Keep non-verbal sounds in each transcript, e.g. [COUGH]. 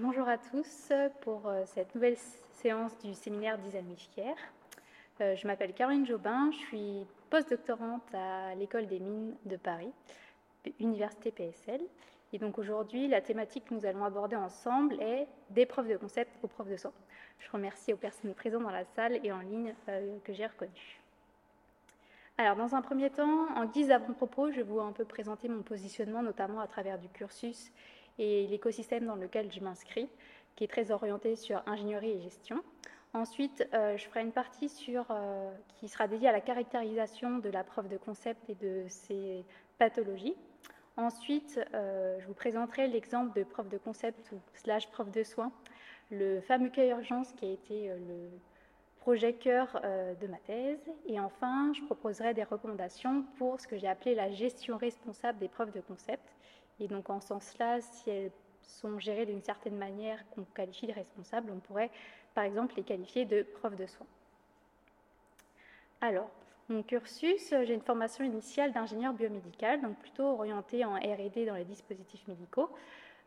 Bonjour à tous pour euh, cette nouvelle séance du séminaire Design Fier. Euh, je m'appelle Caroline Jobin, je suis postdoctorante à l'École des mines de Paris, Université PSL. Et donc aujourd'hui, la thématique que nous allons aborder ensemble est des preuves de concept aux profs de soins. Je remercie aux personnes présentes dans la salle et en ligne euh, que j'ai reconnues. Alors, dans un premier temps, en guise d'avant-propos, je vais vous un peu présenter mon positionnement, notamment à travers du cursus et l'écosystème dans lequel je m'inscris, qui est très orienté sur ingénierie et gestion. Ensuite, euh, je ferai une partie sur, euh, qui sera dédiée à la caractérisation de la preuve de concept et de ses pathologies. Ensuite, euh, je vous présenterai l'exemple de preuve de concept ou slash preuve de soins, le fameux cas urgence qui a été le projet cœur de ma thèse. Et enfin, je proposerai des recommandations pour ce que j'ai appelé la gestion responsable des preuves de concept, et donc en ce sens-là, si elles sont gérées d'une certaine manière qu'on qualifie de responsables, on pourrait par exemple les qualifier de preuves de soins. Alors, mon cursus, j'ai une formation initiale d'ingénieur biomédical, donc plutôt orientée en RD dans les dispositifs médicaux.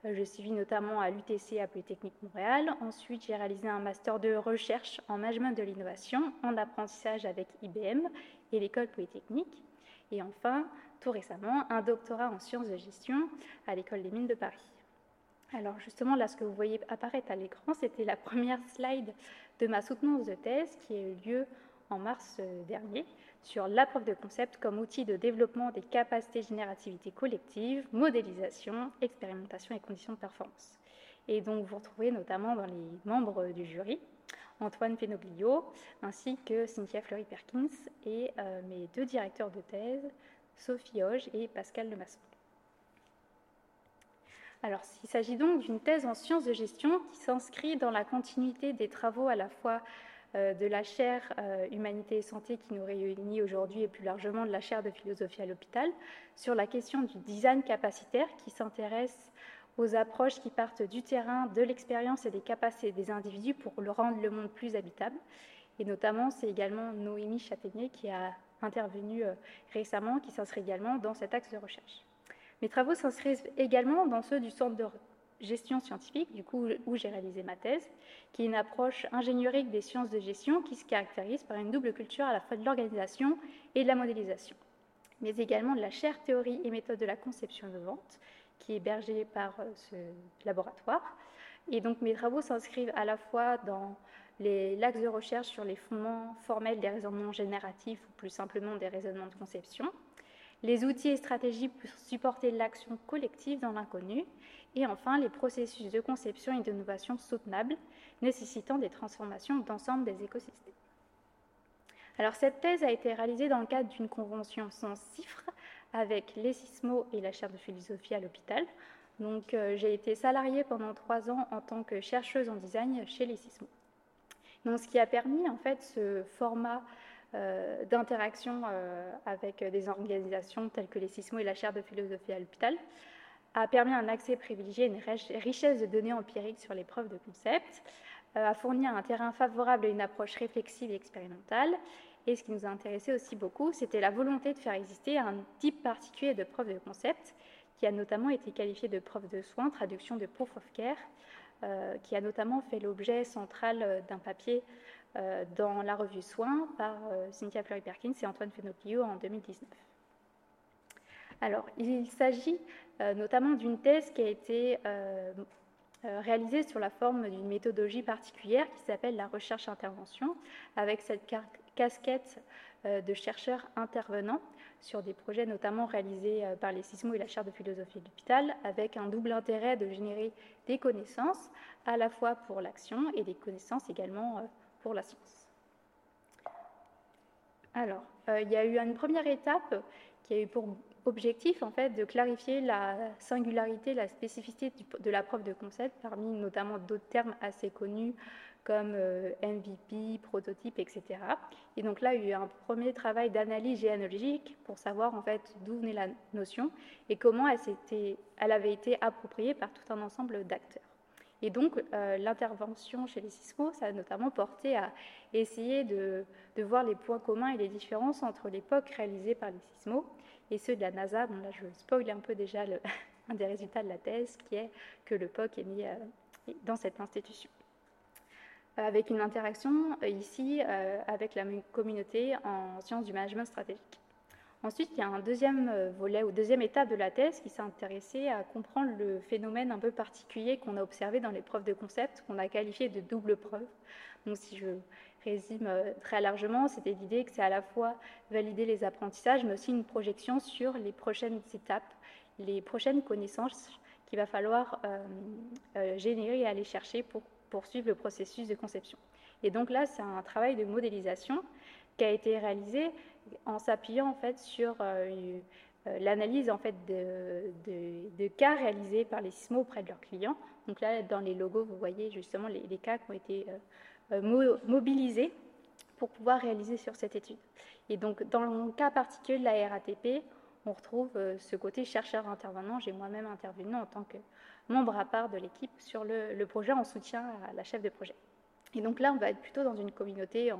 Euh, je suis notamment à l'UTC à Polytechnique Montréal. Ensuite, j'ai réalisé un master de recherche en management de l'innovation en apprentissage avec IBM et l'école Polytechnique. Et enfin, tout récemment un doctorat en sciences de gestion à l'école des mines de Paris. Alors justement, là, ce que vous voyez apparaître à l'écran, c'était la première slide de ma soutenance de thèse qui a eu lieu en mars euh, dernier sur la de concept comme outil de développement des capacités générativité collective, modélisation, expérimentation et conditions de performance. Et donc vous retrouvez notamment dans les membres du jury Antoine Penoglio ainsi que Cynthia Fleury-Perkins et euh, mes deux directeurs de thèse, Sophie Hoge et Pascal Lemasson. Alors, il s'agit donc d'une thèse en sciences de gestion qui s'inscrit dans la continuité des travaux à la fois euh, de la chaire euh, Humanité et Santé qui nous réunit aujourd'hui et plus largement de la chaire de philosophie à l'hôpital sur la question du design capacitaire qui s'intéresse aux approches qui partent du terrain, de l'expérience et des capacités des individus pour le rendre le monde plus habitable. Et notamment, c'est également Noémie Châtaignier qui a intervenu euh, récemment, qui s'inscrit également dans cet axe de recherche. Mes travaux s'inscrivent également dans ceux du centre de gestion scientifique, du coup où j'ai réalisé ma thèse, qui est une approche ingénierique des sciences de gestion qui se caractérise par une double culture à la fois de l'organisation et de la modélisation, mais également de la chaire théorie et méthode de la conception vente, qui est hébergée par euh, ce laboratoire. Et donc mes travaux s'inscrivent à la fois dans l'axe de recherche sur les fondements formels des raisonnements génératifs ou plus simplement des raisonnements de conception, les outils et stratégies pour supporter l'action collective dans l'inconnu, et enfin les processus de conception et d'innovation soutenables nécessitant des transformations d'ensemble des écosystèmes. Alors cette thèse a été réalisée dans le cadre d'une convention sans chiffres avec les SISMO et la chaire de philosophie à l'hôpital. Donc euh, j'ai été salariée pendant trois ans en tant que chercheuse en design chez les SISMO. Donc, ce qui a permis en fait ce format euh, d'interaction euh, avec des organisations telles que les SISMO et la chaire de philosophie à l'hôpital a permis un accès privilégié une richesse de données empiriques sur les preuves de concept, euh, a fourni un terrain favorable à une approche réflexive et expérimentale. Et ce qui nous a intéressé aussi beaucoup, c'était la volonté de faire exister un type particulier de preuve de concept qui a notamment été qualifié de preuve de soins, traduction de proof of care, qui a notamment fait l'objet central euh, d'un papier euh, dans la revue Soins par Cynthia Fleury-Perkins et Antoine Fenoclio en 2019. Alors, il s'agit notamment d'une thèse qui a été réalisée sur la forme d'une méthodologie particulière qui s'appelle la recherche-intervention, avec cette casquette de chercheurs intervenants sur des projets notamment réalisés euh, par les SISMO et la chaire de philosophie de l'hôpital, avec un double intérêt de générer des connaissances, à la fois pour l'action et des connaissances également euh, pour la science. Alors, euh, il y a eu une première étape qui a eu pour objectif en fait de clarifier la singularité, la spécificité de la preuve de concept parmi notamment d'autres termes assez connus comme euh, MVP, prototype, etc. Et donc là, il y a eu un premier travail d'analyse généalogique pour savoir en fait d'où venait la notion et comment elle, avait été appropriée par tout un ensemble d'acteurs. Et donc, euh, l'intervention chez les SISMO, ça a notamment porté à essayer de, de, voir les points communs et les différences entre l'époque réalisée par les SISMO et ceux de la NASA. Bon, là, je spoil un peu déjà [LAUGHS] un des résultats de la thèse, qui est que le POC est mis, euh, dans cette institution. Avec une interaction ici avec la communauté en sciences du management stratégique. Ensuite, il y a un deuxième volet ou deuxième étape de la thèse qui s'est intéressée à comprendre le phénomène un peu particulier qu'on a observé dans les preuves de concept, qu'on a qualifié de double preuve. Donc, si je résume euh, très largement, c'était l'idée que c'est à la fois valider les apprentissages, mais aussi une projection sur les prochaines étapes, les prochaines connaissances qu'il va falloir euh, euh, générer et aller chercher pour poursuivre le processus de conception. Et donc là, c'est un travail de modélisation qui a été réalisé en s'appuyant en fait sur l'analyse en fait de, cas réalisés par les sismos auprès de leurs clients. Donc là, dans les logos, vous voyez justement les, cas qui ont été mobilisés pour pouvoir réaliser sur cette étude. Et donc, dans le cas particulier de la RATP, on retrouve euh, ce côté chercheur intervenant. J'ai moi-même intervenu en tant que membre à part de l'équipe sur le, projet en soutien à la chef de projet. Et donc là, on va être plutôt dans une communauté, en,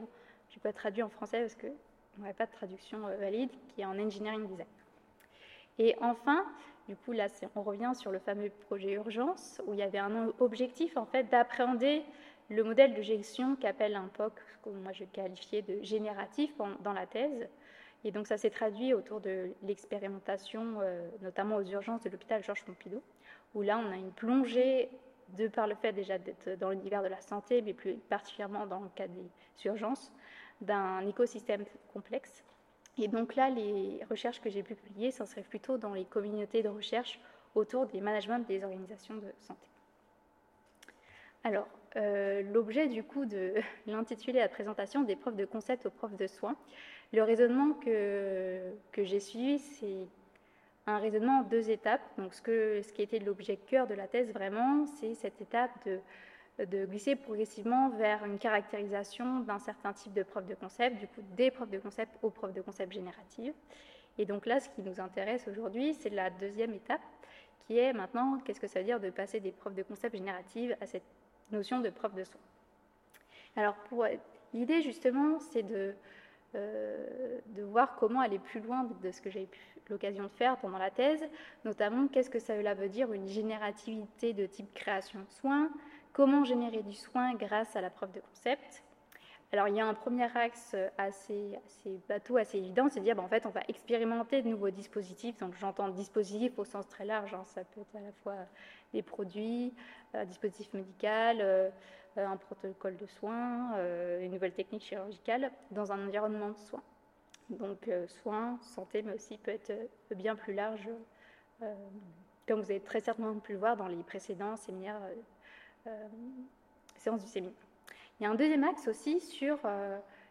je ne vais pas traduire en français parce qu'on n'aurait pas de traduction euh, valide, qui est en engineering design. Et enfin, du coup, là, on revient sur le fameux projet urgence, où il y avait un objectif, en fait, d'appréhender le modèle de gestion qu'appelle un POC, que moi je qualifiais de génératif dans la thèse. Et donc ça s'est traduit autour de l'expérimentation, euh, notamment aux urgences de l'hôpital Georges Pompidou, où là on a une plongée de par le fait déjà d'être dans l'univers de la santé, mais plus particulièrement dans le cas des urgences, d'un écosystème complexe. Et donc là, les recherches que j'ai pu publier s'inscrivent plutôt dans les communautés de recherche autour des managements des organisations de santé. Alors, euh, l'objet du coup de [LAUGHS] l'intitulé la présentation des profs de concept aux profs de soins. Le raisonnement que, que j'ai suivi, c'est un raisonnement en deux étapes. Donc ce, que, ce qui était l'objet cœur de la thèse vraiment, c'est cette étape de, de, glisser progressivement vers une caractérisation d'un certain type de profs de concept, du coup des profs de concept aux profs de concept génératives. Et donc là, ce qui nous intéresse aujourd'hui, c'est la deuxième étape, qui est maintenant, qu'est-ce que ça veut dire de passer des profs de concept génératives à cette notion de preuve de soin. Alors, l'idée justement, c'est de, euh, de voir comment aller plus loin de ce que j'ai eu l'occasion de faire pendant la thèse, notamment qu'est-ce que ça veut dire une générativité de type création de soins, comment générer du soin grâce à la preuve de concept. Alors il y a un premier axe assez, bateau, assez évident, c'est de dire ben, en fait on va expérimenter de nouveaux dispositifs. Donc j'entends dispositif au sens très large, hein. ça peut être à la fois des produits, un dispositif médical, euh, un protocole de soins, euh, une nouvelle technique chirurgicale dans un environnement de soins. Donc euh, soins, santé, mais aussi peut être bien plus large, comme vous avez très certainement pu le voir dans les précédents séminaires, séances du séminaire. Il y a un deuxième axe aussi sur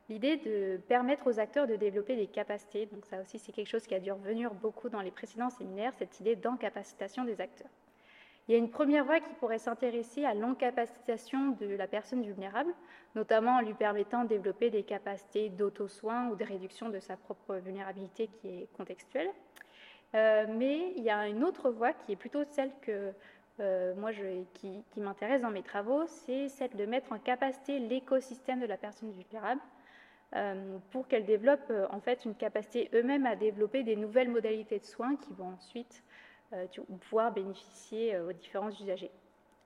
l'idée de permettre aux acteurs de développer des capacités. Donc ça aussi, c'est quelque chose qui a dû revenir beaucoup dans les précédents séminaires, cette idée d'encapacitation des acteurs. Il y a une première voie qui pourrait s'intéresser à l'encapacitation de la personne vulnérable, notamment en lui permettant de développer des capacités d'auto-soin ou de réduction de sa propre vulnérabilité qui est contextuelle. Euh, mais il y a une autre voie qui est plutôt celle que euh, moi qui, m'intéresse dans mes travaux, c'est celle de mettre en capacité l'écosystème de la personne vulnérable euh, pour qu'elle développe en fait une capacité eux-mêmes à développer des nouvelles modalités de soins qui vont ensuite euh, pouvoir bénéficier euh, aux différents usagers.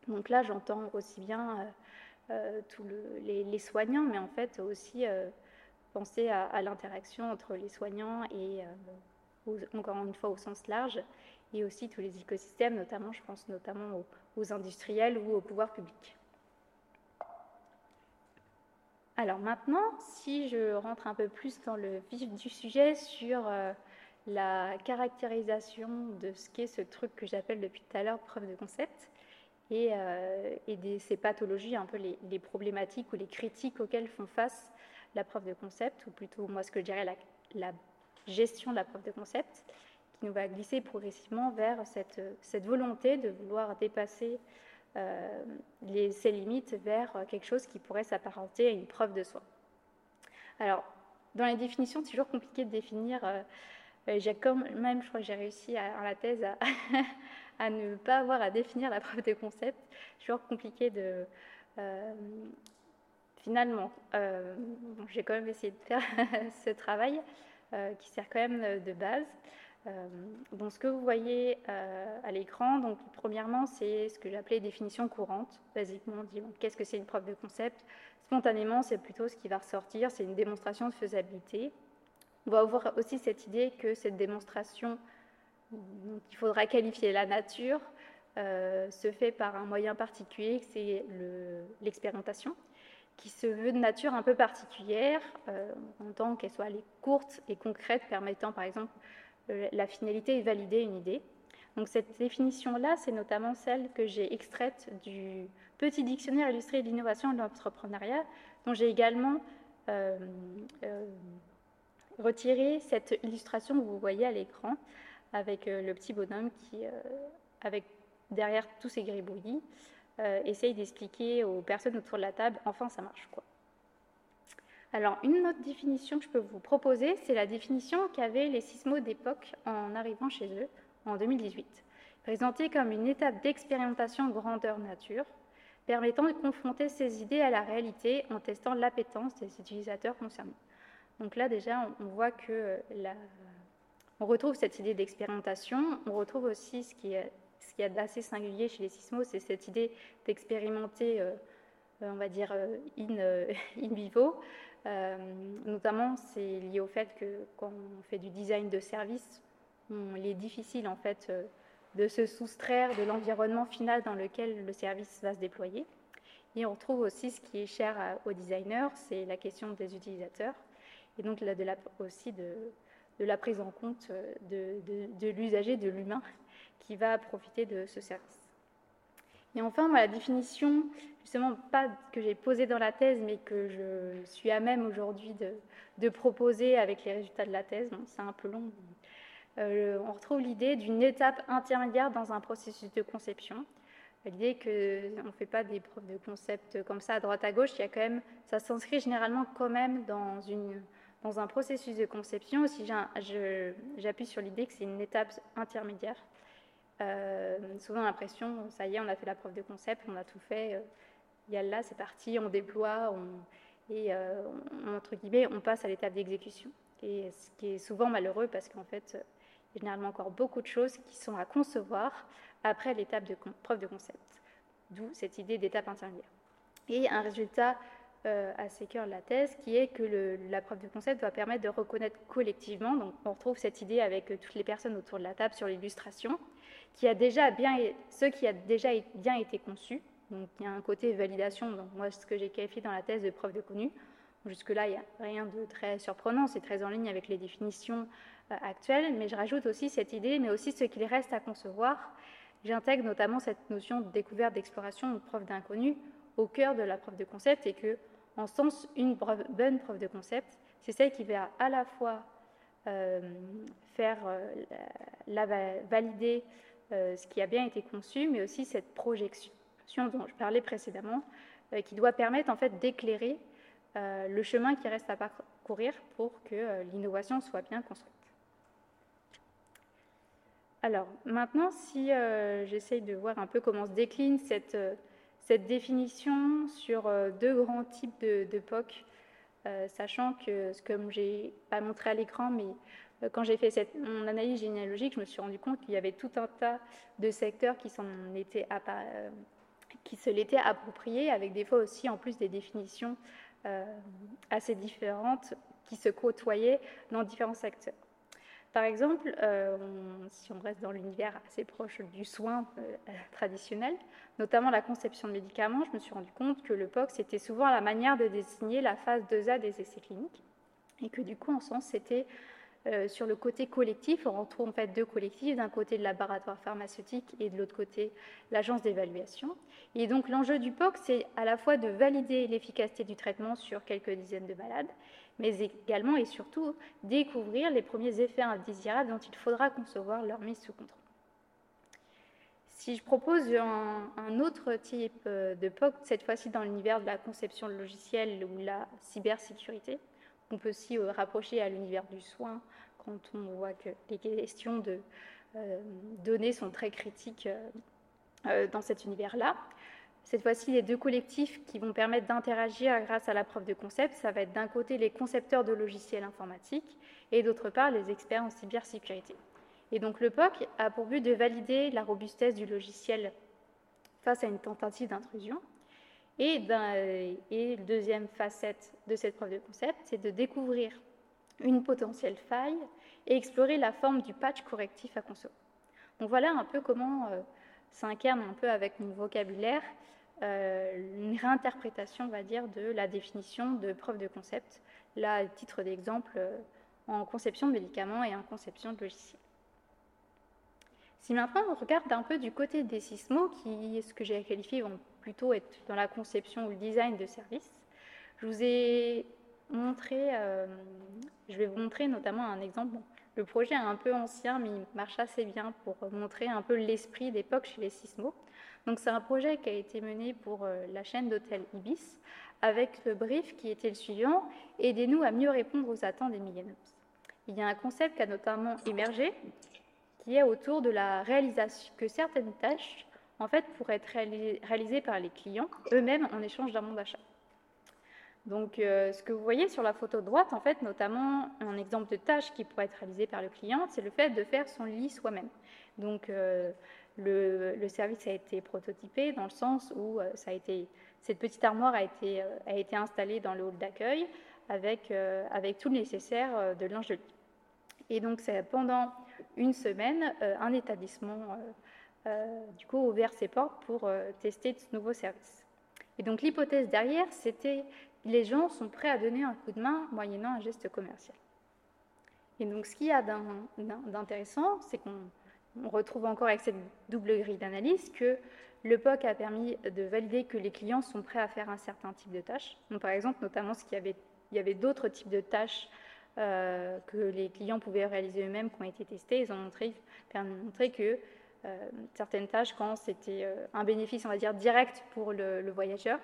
Donc là, j'entends aussi bien euh, tous les, soignants, mais en fait aussi penser à, l'interaction entre les soignants et, encore une fois, au sens large, et aussi tous les écosystèmes, notamment, je pense notamment aux, industriels ou au pouvoir public. Alors maintenant, si je rentre un peu plus dans le vif du sujet sur la caractérisation de ce qu'est ce truc que j'appelle depuis tout à l'heure preuve de concept et, euh, et ces pathologies, un peu les, problématiques ou les critiques auxquelles font face la preuve de concept, ou plutôt moi ce que je dirais la, gestion de la preuve de concept, qui nous va glisser progressivement vers cette, cette volonté de vouloir dépasser euh, les, ces limites vers quelque chose qui pourrait s'apparenter à une preuve de soi. Alors, dans les définitions, c'est toujours compliqué de définir euh, j'ai quand même, je crois que j'ai réussi à, la thèse [LAUGHS] à, ne pas avoir à définir la preuve de concept. C'est toujours compliqué de. Euh, finalement, euh, j'ai quand même essayé de faire [LAUGHS] ce travail qui sert quand même de base. Donc ce que vous voyez à l'écran, donc premièrement, c'est ce que j'appelais définition courante. Basiquement, on dit qu'est-ce que c'est une preuve de concept? Spontanément, c'est plutôt ce qui va ressortir, c'est une démonstration de faisabilité. On va avoir aussi cette idée que cette démonstration, il faudra qualifier la nature, euh, se fait par un moyen particulier, c'est l'expérimentation, qui se veut de nature un peu particulière, euh, en tant qu'elle soit courte et concrète, permettant par exemple euh, la finalité de valider une idée. Donc cette définition-là, c'est notamment celle que j'ai extraite du petit dictionnaire illustré de l'innovation et de l'entrepreneuriat, dont j'ai également retiré cette illustration que vous voyez à l'écran, avec le petit bonhomme qui, avec derrière tous ces gribouillis, euh, essaye d'expliquer aux personnes autour de la table, enfin ça marche quoi. Alors une autre définition que je peux vous proposer, c'est la définition qu'avaient les sismos d'époque en arrivant chez eux en 2018, présentée comme une étape d'expérimentation grandeur nature, permettant de confronter ces idées à la réalité en testant l'appétence des utilisateurs concernés. Donc là déjà, on voit que la... on retrouve cette idée d'expérimentation, on retrouve aussi ce qui est ce qu'il y a d'assez singulier chez les sismos, c'est cette idée d'expérimenter, euh, euh, on va dire, euh, in, [LAUGHS] vivo. notamment, c'est lié au fait que quand on fait du design de service, il est difficile en fait de se soustraire de l'environnement final dans lequel le service va se déployer. Et on retrouve aussi ce qui est cher aux designers, c'est la question des utilisateurs, et donc aussi de, la prise en compte de l'usager, de l'humain, [LAUGHS] qui va profiter de ce service. Et enfin, la définition, justement, pas que j'ai posée dans la thèse, mais que je suis à même aujourd'hui de, proposer avec les résultats de la thèse, c'est un peu long, euh, on retrouve l'idée d'une étape intermédiaire dans un processus de conception. L'idée qu'on ne fait pas des preuves de concept comme ça à droite à gauche, il y a quand même, ça s'inscrit généralement quand même dans, un processus de conception. Aussi, j'appuie sur l'idée que c'est une étape intermédiaire euh, souvent l'impression, ça y est, on a fait la preuve de concept, on a tout fait, il y a là, c'est parti, on déploie, et euh, entre guillemets, on passe à l'étape d'exécution. Et ce qui est souvent malheureux parce qu'en fait, il y a généralement encore beaucoup de choses qui sont à concevoir après l'étape de preuve de concept. D'où cette idée d'étape intermédiaire. Et un résultat euh, assez cœur de la thèse, qui est que la preuve de concept doit permettre de reconnaître collectivement, donc on retrouve cette idée avec toutes les personnes autour de la table sur l'illustration, qui a déjà bien, ce qui a déjà bien été conçu. Donc il y a un côté validation, moi ce que j'ai qualifié dans la thèse de preuve de connu. Jusque-là, il n'y a rien de très surprenant, c'est très en ligne avec les définitions euh, actuelles, mais je rajoute aussi cette idée, mais aussi ce qu'il reste à concevoir. J'intègre notamment cette notion de découverte, d'exploration, de preuve d'inconnu au cœur de la preuve de concept et que, en sens, une bonne preuve de concept, c'est celle qui va à la fois euh, faire euh, valider ce qui a bien été conçu, mais aussi cette projection dont je parlais précédemment, euh, qui doit permettre en fait d'éclairer euh, le chemin qui reste à parcourir pour que l'innovation soit bien construite. Alors maintenant, si j'essaye de voir un peu comment se décline cette, cette définition sur deux grands types de, de POC, sachant que, comme j'ai pas montré à l'écran, mais euh, quand j'ai fait mon analyse généalogique, je me suis rendu compte qu'il y avait tout un tas de secteurs qui, euh, qui se l'étaient appropriés, avec des fois aussi en plus des définitions euh, assez différentes qui se côtoyaient dans différents secteurs. Par exemple, si on reste dans l'univers assez proche du soin traditionnel, notamment la conception de médicaments, je me suis rendu compte que le POC, c'était souvent la manière de désigner la phase 2A des essais cliniques, et que du coup, en sens, c'était euh, sur le côté collectif, on retrouve en fait deux collectifs, d'un côté le laboratoire pharmaceutique et de l'autre côté l'agence d'évaluation. Et donc l'enjeu du POC, c'est à la fois de valider l'efficacité du traitement sur quelques dizaines de malades, mais également et surtout découvrir les premiers effets indésirables dont il faudra concevoir leur mise sous contrôle. Si je propose un, autre type euh, de POC, cette fois-ci dans l'univers de la conception logicielle ou la cybersécurité, on peut aussi euh, rapprocher à l'univers du soin quand on voit que les questions de euh, données sont très critiques dans cet univers-là. Cette fois-ci, les deux collectifs qui vont permettre d'interagir grâce à la preuve de concept, ça va être d'un côté les concepteurs de logiciels informatiques et d'autre part les experts en cybersécurité. Et donc le POC a pour but de valider la robustesse du logiciel face à une tentative d'intrusion. Et, et deuxième facette de cette preuve de concept, c'est de découvrir une potentielle faille et explorer la forme du patch correctif à concevoir. Donc voilà un peu comment euh, s'incarne un peu avec mon vocabulaire euh, une réinterprétation, on va dire, de la définition de preuve de concept, là, à titre d'exemple, euh, en conception de médicaments et en conception de logiciels. Si maintenant on regarde un peu du côté des sismos, qui, ce que j'ai qualifié, vont plutôt être dans la conception ou le design de services, je vous ai montré, je vais vous montrer notamment un exemple. Le projet est un peu ancien, mais il marche assez bien pour montrer un peu l'esprit d'époque chez les sismos. Donc c'est un projet qui a été mené pour euh, la chaîne d'hôtels Ibis, avec le brief qui était le suivant aidez-nous à mieux répondre aux attentes des millennials. Il y a un concept qui a notamment émergé, qui est autour de la réalisation que certaines tâches, en fait, pourraient être réalisées par les clients eux-mêmes en échange d'un bon d'achat. Donc, euh, ce que vous voyez sur la photo de droite, en fait, notamment un exemple de tâche qui pourrait être réalisée par le client, c'est le fait de faire son lit soi-même. Donc, euh, le, service a été prototypé dans le sens où euh, ça a été, cette petite armoire a été, a été installée dans le hall d'accueil avec, avec tout le nécessaire de linge de lit. Et donc, pendant une semaine, un établissement du coup ouvert ses portes pour tester ce nouveau service. Et donc, l'hypothèse derrière, c'était les gens sont prêts à donner un coup de main moyennant un geste commercial. Et donc ce qu'il y a d'intéressant, c'est qu'on retrouve encore avec cette double grille d'analyse que le POC a permis de valider que les clients sont prêts à faire un certain type de tâches. par exemple, notamment, ce qu'il avait, il y avait d'autres types de tâches euh, que les clients pouvaient réaliser eux-mêmes qui ont été testées. Ils ont montré, montré que euh, certaines tâches, quand c'était euh, un bénéfice, on va dire, direct pour le voyageur,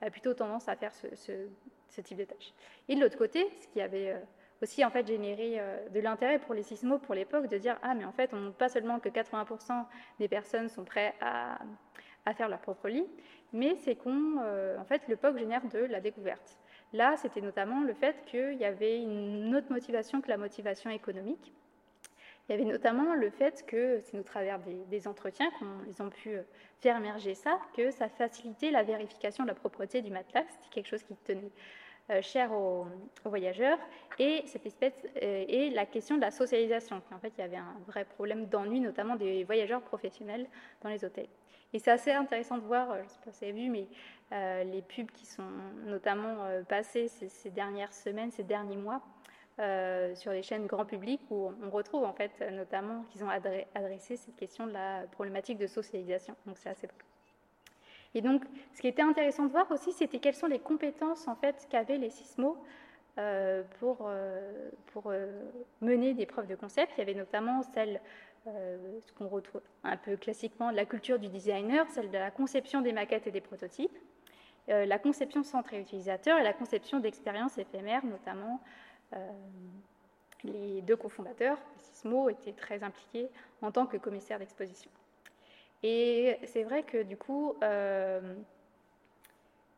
a plutôt tendance à faire ce, type de tâches. Et de l'autre côté, ce qui avait euh, aussi en fait généré euh, de l'intérêt pour les sismos pour l'époque, de dire ah mais en fait on montre pas seulement que 80% des personnes sont prêtes à, faire leur propre lit, mais c'est qu'on euh, en fait le POC génère de la découverte. Là, c'était notamment le fait qu'il y avait une autre motivation que la motivation économique. Il y avait notamment le fait que, c'est au travers des, entretiens qu'ils ont pu euh, faire émerger ça, que ça facilitait la vérification de la propreté du matelas, c'était quelque chose qui tenait euh, cher aux, voyageurs, et cette espèce euh, et la question de la socialisation. En fait, il y avait un vrai problème d'ennui, notamment des voyageurs professionnels dans les hôtels. Et c'est assez intéressant de voir, je ne sais pas si vous avez vu, mais les pubs qui sont notamment passées ces, dernières semaines, ces derniers mois, euh, sur les chaînes grand public où on retrouve en fait notamment qu'ils ont adressé cette question de la problématique de socialisation. Donc c'est assez Et donc, ce qui était intéressant de voir aussi, c'était quelles sont les compétences en fait qu'avaient les sismos euh, pour, euh, pour mener des preuves de concept. Il y avait notamment celle, ce qu'on retrouve un peu classiquement, la culture du designer, celle de la conception des maquettes et des prototypes, la conception centrée utilisateur et la conception d'expériences éphémères, notamment les deux cofondateurs, Sismo, étaient très impliqués en tant que commissaires d'exposition. Et c'est vrai que du coup, euh,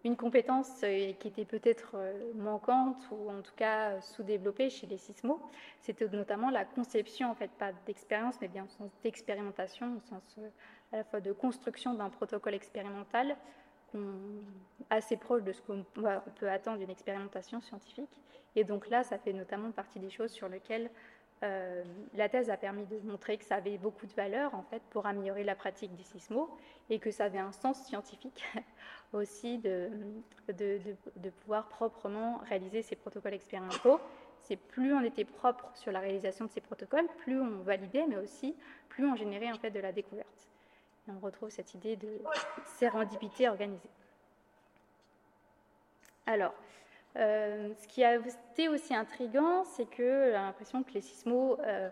une compétence euh, qui était peut-être manquante ou en tout cas sous-développée chez les Sismo, c'était notamment la conception, en fait, pas d'expérience, mais bien au sens d'expérimentation, au sens à la fois de construction d'un protocole expérimental assez proche de ce qu'on peut attendre d'une expérimentation scientifique. Et donc là, ça fait notamment partie des choses sur lesquelles euh, la thèse a permis de montrer que ça avait beaucoup de valeur en fait pour améliorer la pratique des sismos et que ça avait un sens scientifique [LAUGHS] aussi de, de, de, pouvoir proprement réaliser ces protocoles expérimentaux. C'est plus on était propre sur la réalisation de ces protocoles, plus on validait, mais aussi plus on générait en fait de la découverte. On retrouve cette idée de sérendipité organisée. Alors, euh, ce qui a été aussi intriguant, c'est que j'ai l'impression que les sismos, euh,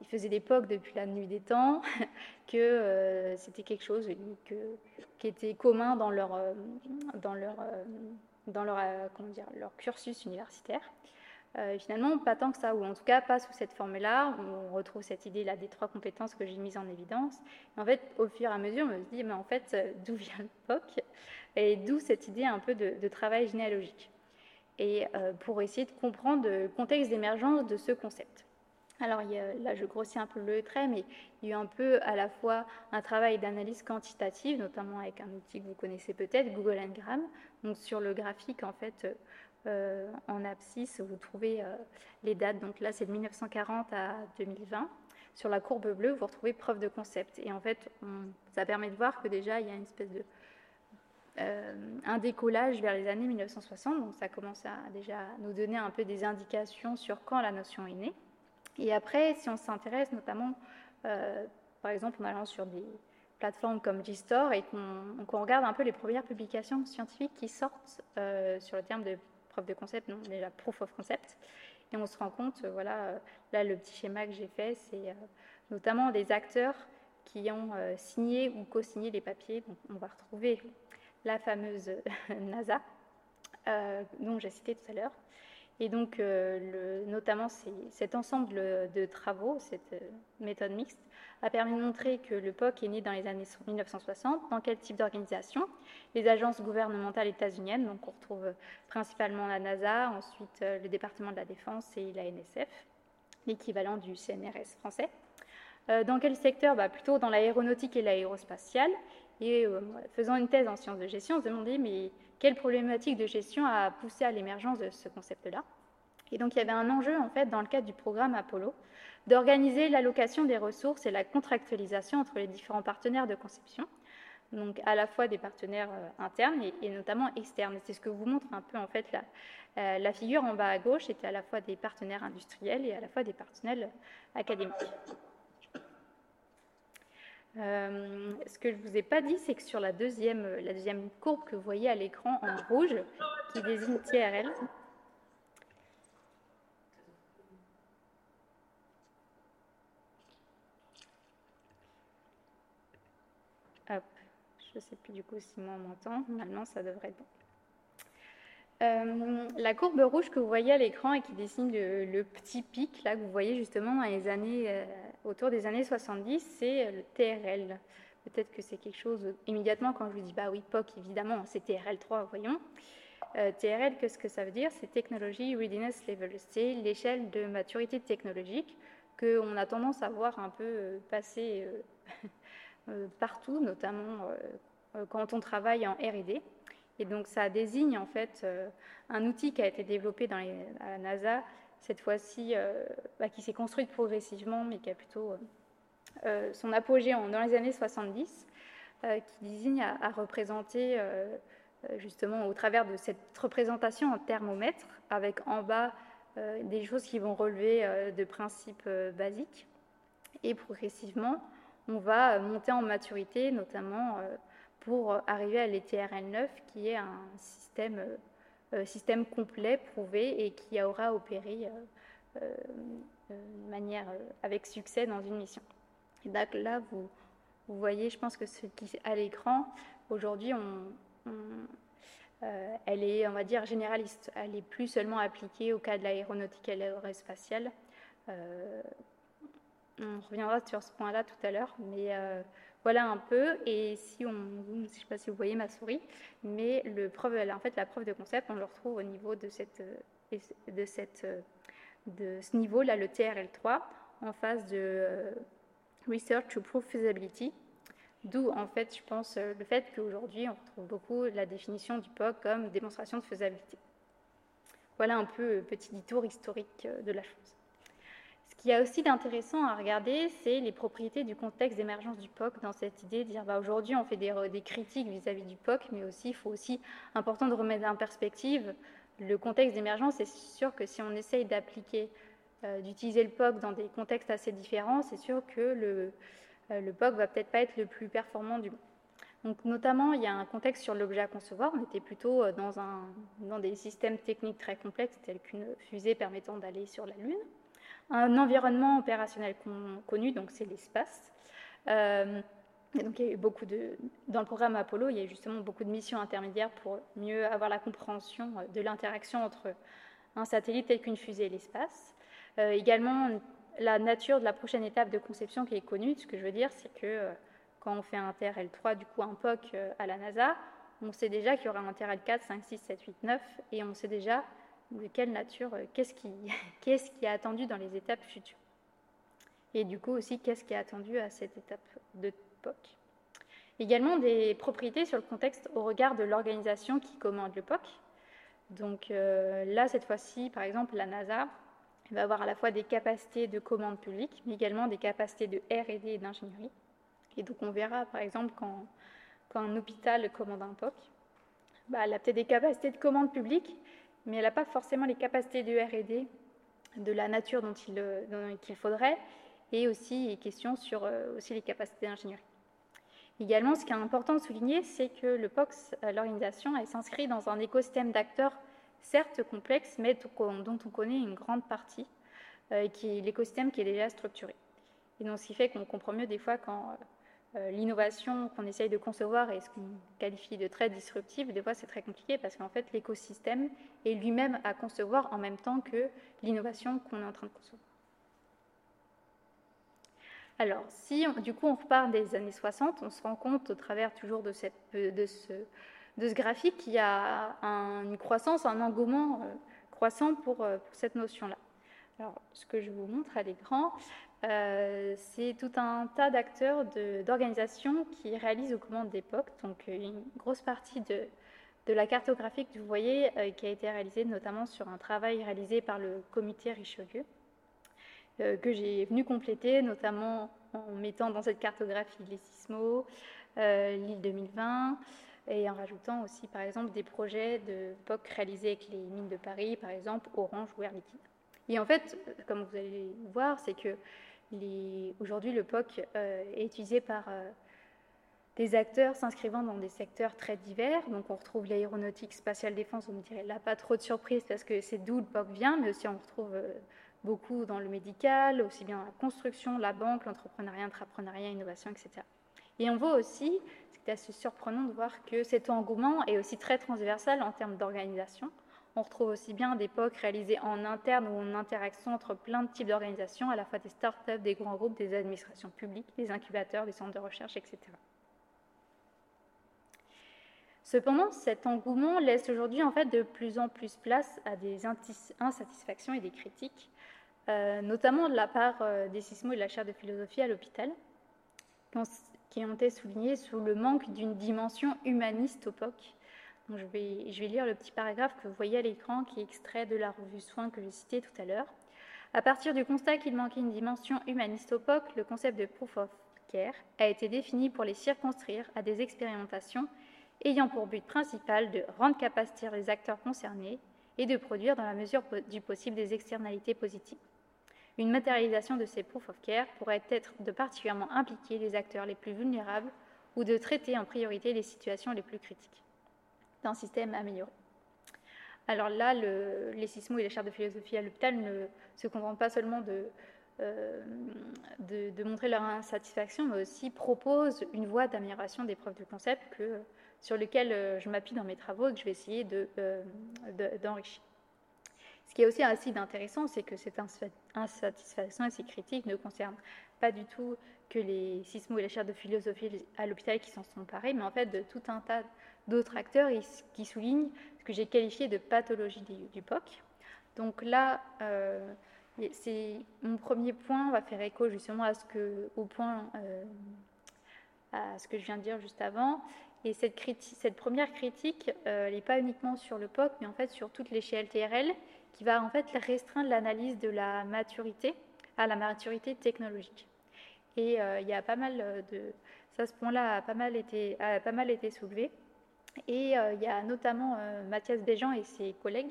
ils faisaient des POC depuis la nuit des temps, [LAUGHS] que euh, c'était quelque chose qui était commun dans leur cursus universitaire. Finalement, pas tant que ça, ou en tout cas pas sous cette forme-là. On retrouve cette idée-là des trois compétences que j'ai mises en évidence. en fait, au fur et à mesure, on me dit, mais en fait, d'où vient le POC Et d'où cette idée un peu de travail généalogique et euh, pour essayer de comprendre le contexte d'émergence de ce concept. Alors là, je grossis un peu le trait, mais il y a eu un peu à la fois un travail d'analyse quantitative, notamment avec un outil que vous connaissez peut-être, Google Ngram. Donc sur le graphique, en fait, euh, en abscisse, vous trouvez euh, les dates. Donc là, c'est de 1940 à 2020. Sur la courbe bleue, vous retrouvez preuve de concept. Et en fait, ça permet de voir que déjà, il y a une espèce de euh, un décollage vers les années 1960. Donc ça commence à déjà nous donner un peu des indications sur quand la notion est née. Et après, si on s'intéresse notamment, par exemple, en allant sur des plateformes comme Gstore et qu'on regarde un peu les premières publications scientifiques qui sortent sur le terme de preuve de concept, non, déjà proof of concept. Et on se rend compte, euh, voilà, euh, là le petit schéma que j'ai fait, c'est euh, notamment des acteurs qui ont signé ou co-signé les papiers. On va retrouver la fameuse [LAUGHS] NASA, dont j'ai cité tout à l'heure. Et donc, le, notamment, cet ensemble de travaux, cette méthode mixte, a permis de montrer que le POC est né dans les années 1960, dans quel type d'organisation? Les agences gouvernementales états-uniennes, donc on retrouve principalement la NASA, ensuite euh, le département de la Défense et la NSF, l'équivalent du CNRS français. Euh, dans quel secteur? Bah, Plutôt dans l'aéronautique et l'aérospatiale. Et euh, faisant une thèse en sciences de gestion, on se demandait mais quelle problématique de gestion a poussé à l'émergence de ce concept-là Et donc il y avait un enjeu en fait dans le cadre du programme Apollo d'organiser l'allocation des ressources et la contractualisation entre les différents partenaires de conception, donc à la fois des partenaires euh, internes et, notamment externes. C'est ce que vous montre un peu en fait la, euh, la figure en bas à gauche, c'était à la fois des partenaires industriels et à la fois des partenaires académiques. Euh, ce que je ne vous ai pas dit, c'est que sur la deuxième, la deuxième courbe que vous voyez à l'écran en rouge, qui désigne TRL, Je ne sais plus du coup si moi on m'entend. Normalement, ça devrait être bon. Euh, la courbe rouge que vous voyez à l'écran et qui dessine le, petit pic là que vous voyez justement dans les années, euh, autour des années 70, c'est le TRL. Peut-être que c'est quelque chose immédiatement quand je vous dis bah oui POC évidemment c'est TRL3 voyons. Euh, TRL qu'est-ce que ça veut dire? C'est Technology Readiness Level. C'est l'échelle de maturité technologique qu'on a tendance à voir un peu passer [LAUGHS] Euh, partout, notamment euh, euh, quand on travaille en R&D. Et donc ça désigne en fait un outil qui a été développé dans à la NASA, cette fois-ci, bah, qui s'est construite progressivement, mais qui a plutôt son apogée dans les années 70, qui désigne à, représenter justement au travers de cette représentation en thermomètre, avec en bas des choses qui vont relever de principes basiques, et progressivement on va monter en maturité, notamment euh, pour arriver à l'ETRL9, qui est un système, euh, système complet, prouvé et qui aura opéré euh, de manière avec succès dans une mission. Donc là, vous, voyez, je pense que ce qui à l'écran, aujourd'hui, elle est, on va dire, généraliste. Elle n'est plus seulement appliquée au cas de l'aéronautique et l'aérospatiale. On reviendra sur ce point-là tout à l'heure, mais euh, voilà un peu. Et si on, je ne sais pas si vous voyez ma souris, mais en fait, la preuve de concept, on le retrouve au niveau de, euh, euh, ce niveau-là, le TRL3, en phase de Research to Prove Feasibility. D'où, en fait, je pense, le fait qu'aujourd'hui, on retrouve beaucoup la définition du POC comme démonstration de faisabilité. Voilà un peu petit détour historique de la chose. Qu'il y a aussi d'intéressant à regarder, c'est les propriétés du contexte d'émergence du POC dans cette idée de dire bah, aujourd'hui on fait des, critiques vis-à-vis du POC, mais aussi il faut aussi important de remettre en perspective le contexte d'émergence. C'est sûr que si on essaye d'appliquer, euh, d'utiliser le POC dans des contextes assez différents, c'est sûr que le, euh, le POC va peut-être pas être le plus performant du monde. Donc, notamment, il y a un contexte sur l'objet à concevoir. On était plutôt euh, dans, un, dans des systèmes techniques très complexes, tels qu'une fusée permettant d'aller sur la Lune un environnement opérationnel connu, donc c'est l'espace. Euh, donc il y a eu beaucoup de, dans le programme Apollo, il y a eu justement beaucoup de missions intermédiaires pour mieux avoir la compréhension de l'interaction entre un satellite tel qu'une fusée et l'espace. Euh, également, la nature de la prochaine étape de conception qui est connue. Ce que je veux dire, c'est que euh, quand on fait un TRL3, du coup un POC à la NASA, on sait déjà qu'il y aura un TRL4, 5, 6, 7, 8, 9, et on sait déjà de quelle nature, euh, qu'est-ce qui, [LAUGHS] qui est attendu dans les étapes futures. Et du coup aussi, qu'est-ce qui est attendu à cette étape de POC Également des propriétés sur le contexte au regard de l'organisation qui commande le POC. Donc là, cette fois-ci, par exemple, la NASA va avoir à la fois des capacités de commande publique, mais également des capacités de RD et d'ingénierie. Et donc on verra, par exemple, quand, quand un hôpital commande un POC, bah, elle a peut-être des capacités de commande publique, mais elle n'a pas forcément les capacités de RD de la nature dont il, euh, qu'il faudrait, et aussi questions sur euh, aussi les capacités d'ingénierie. Également, ce qui est important de souligner, c'est que le POX, euh, l'organisation, elle s'inscrit dans un écosystème d'acteurs certes complexe, mais dont on connaît une grande partie, qui est l'écosystème qui est déjà structuré. Et donc, ce qui fait qu'on comprend mieux des fois quand euh, l'innovation qu'on essaye de concevoir et ce qu'on qualifie de très disruptive, des fois c'est très compliqué parce qu'en fait l'écosystème est lui-même à concevoir en même temps que l'innovation qu'on est en train de concevoir. Alors, si du coup on repart des années 60, on se rend compte au travers toujours de, de, ce, graphique qu'il y a une croissance, un engouement euh, croissant pour, euh, pour cette notion-là. Alors, ce que je vous montre à l'écran, euh, c'est tout un tas d'acteurs, d'organisations qui réalisent aux commandes d'époque. Donc, euh, une grosse partie de, de la cartographie que vous voyez euh, qui a été réalisée notamment sur un travail réalisé par le comité Richelieu, que j'ai venu compléter, notamment en mettant dans cette cartographie les sismos, l'île 2020, et en rajoutant aussi, par exemple, des projets de POC réalisés avec les mines de Paris, par exemple, Orange ou Air Liquide. Et en fait, comme vous allez voir, c'est que Aujourd'hui, le POC euh, est utilisé par euh, des acteurs s'inscrivant dans des secteurs très divers. Donc, on retrouve l'aéronautique, spatiale défense. On me dirait là, pas trop de surprise parce que c'est d'où le POC vient, mais aussi on retrouve euh, beaucoup dans le médical, aussi bien la construction, la banque, l'entrepreneuriat, l'intrapreneuriat, l'innovation, etc. Et on voit aussi, c'est assez surprenant de voir que cet engouement est aussi très transversal en termes d'organisation. On retrouve aussi bien des POC réalisés en interne ou en interaction entre plein de types d'organisations, à la fois des startups, des grands groupes, des administrations publiques, des incubateurs, des centres de recherche, etc. Cependant, cet engouement laisse aujourd'hui en fait de plus en plus place à des insatisfactions et des critiques, euh, notamment de la part euh, des sismos et de la chaire de philosophie à l'hôpital, qui ont été soulignés sous le manque d'une dimension humaniste au POC je, vais, lire le petit paragraphe que vous voyez à l'écran qui est extrait de la revue Soins que j'ai cité tout à l'heure. À partir du constat qu'il manquait une dimension humaniste au POC, le concept de Proof of Care a été défini pour les circonscrire à des expérimentations ayant pour but principal de rendre capacitaires les acteurs concernés et de produire dans la mesure du possible des externalités positives. Une matérialisation de ces Proof of Care pourrait être de particulièrement impliquer les acteurs les plus vulnérables ou de traiter en priorité les situations les plus critiques système amélioré. Alors là, les sismos et les chaires de philosophie à l'hôpital ne se contentent pas seulement euh, de, montrer leur insatisfaction, mais aussi proposent une voie d'amélioration des preuves de concept que, sur lesquelles euh, je m'appuie dans mes travaux et que je vais essayer euh, d'enrichir. Ce qui est aussi assez intéressant, c'est que cette insatisfaction et ces critiques ne concernent pas du tout que les sismos et les chaires de philosophie à l'hôpital qui s'en sont parés, mais en fait de tout un tas d'autres acteurs qui soulignent ce que j'ai qualifié de pathologie du, POC. Donc là, euh, c'est mon premier point va faire écho justement au point, euh, à ce que je viens de dire juste avant. Et cette, cette première critique, euh, elle n'est pas uniquement sur le POC, mais en fait sur toute l'échelle TRL, qui va en fait restreindre l'analyse de la maturité à la maturité technologique. Et il y a pas mal de, ça, ce point-là a pas mal été, a pas mal été soulevé. Et euh, il y a notamment euh, Mathias Béjean et ses collègues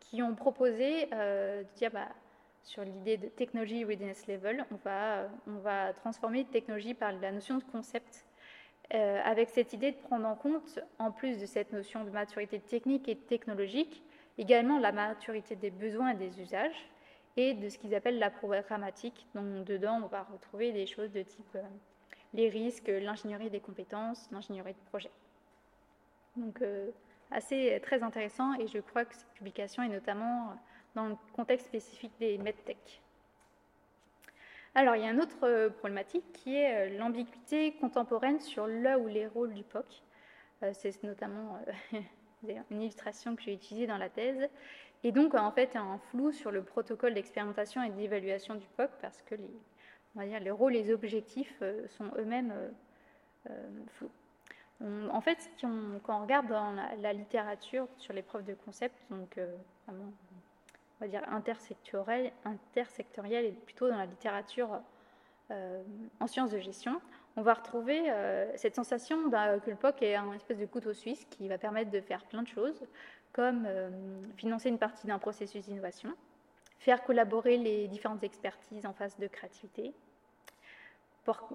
qui ont proposé euh, de dire bah, sur l'idée de technology readiness level, on va, on va transformer technologie par la notion de concept, avec cette idée de prendre en compte, en plus de cette notion de maturité technique et technologique, également la maturité des besoins et des usages, et de ce qu'ils appellent la programmatique. Donc dedans, on va retrouver des choses de type les risques, l'ingénierie des compétences, l'ingénierie de projet. Donc, euh, assez euh, très intéressant et je crois que cette publication est notamment euh, dans le contexte spécifique des medtech. Alors, il y a une autre problématique qui est l'ambiguïté contemporaine sur le ou les rôles du POC. C'est notamment [LAUGHS] une illustration que j'ai utilisée dans la thèse. Et donc, en fait, un flou sur le protocole d'expérimentation et d'évaluation du POC parce que les, on va dire, les rôles et les objectifs sont eux-mêmes flous. En fait, quand on regarde dans la, littérature sur les preuves de concept, donc vraiment, on va dire intersectorielle, intersectorielle et plutôt dans la littérature en sciences de gestion, on va retrouver cette sensation que le POC est un espèce de couteau suisse qui va permettre de faire plein de choses, comme financer une partie d'un processus d'innovation, faire collaborer les différentes expertises en phase de créativité,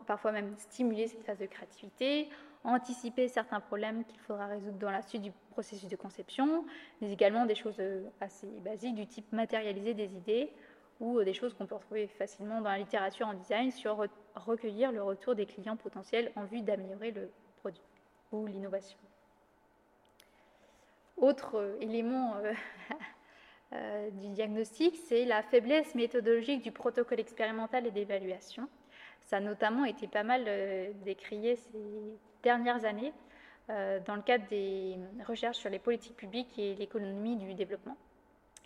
parfois même stimuler cette phase de créativité, anticiper certains problèmes qu'il faudra résoudre dans la suite du processus de conception, mais également des choses euh, assez basiques du type matérialiser des idées ou euh, des choses qu'on peut retrouver facilement dans la littérature en design sur recueillir le retour des clients potentiels en vue d'améliorer le produit ou l'innovation. Autre euh, élément [LAUGHS] du diagnostic, c'est la faiblesse méthodologique du protocole expérimental et d'évaluation. Ça a notamment été pas mal euh, décrié ces dernières années euh, dans le cadre des recherches sur les politiques publiques et l'économie du développement.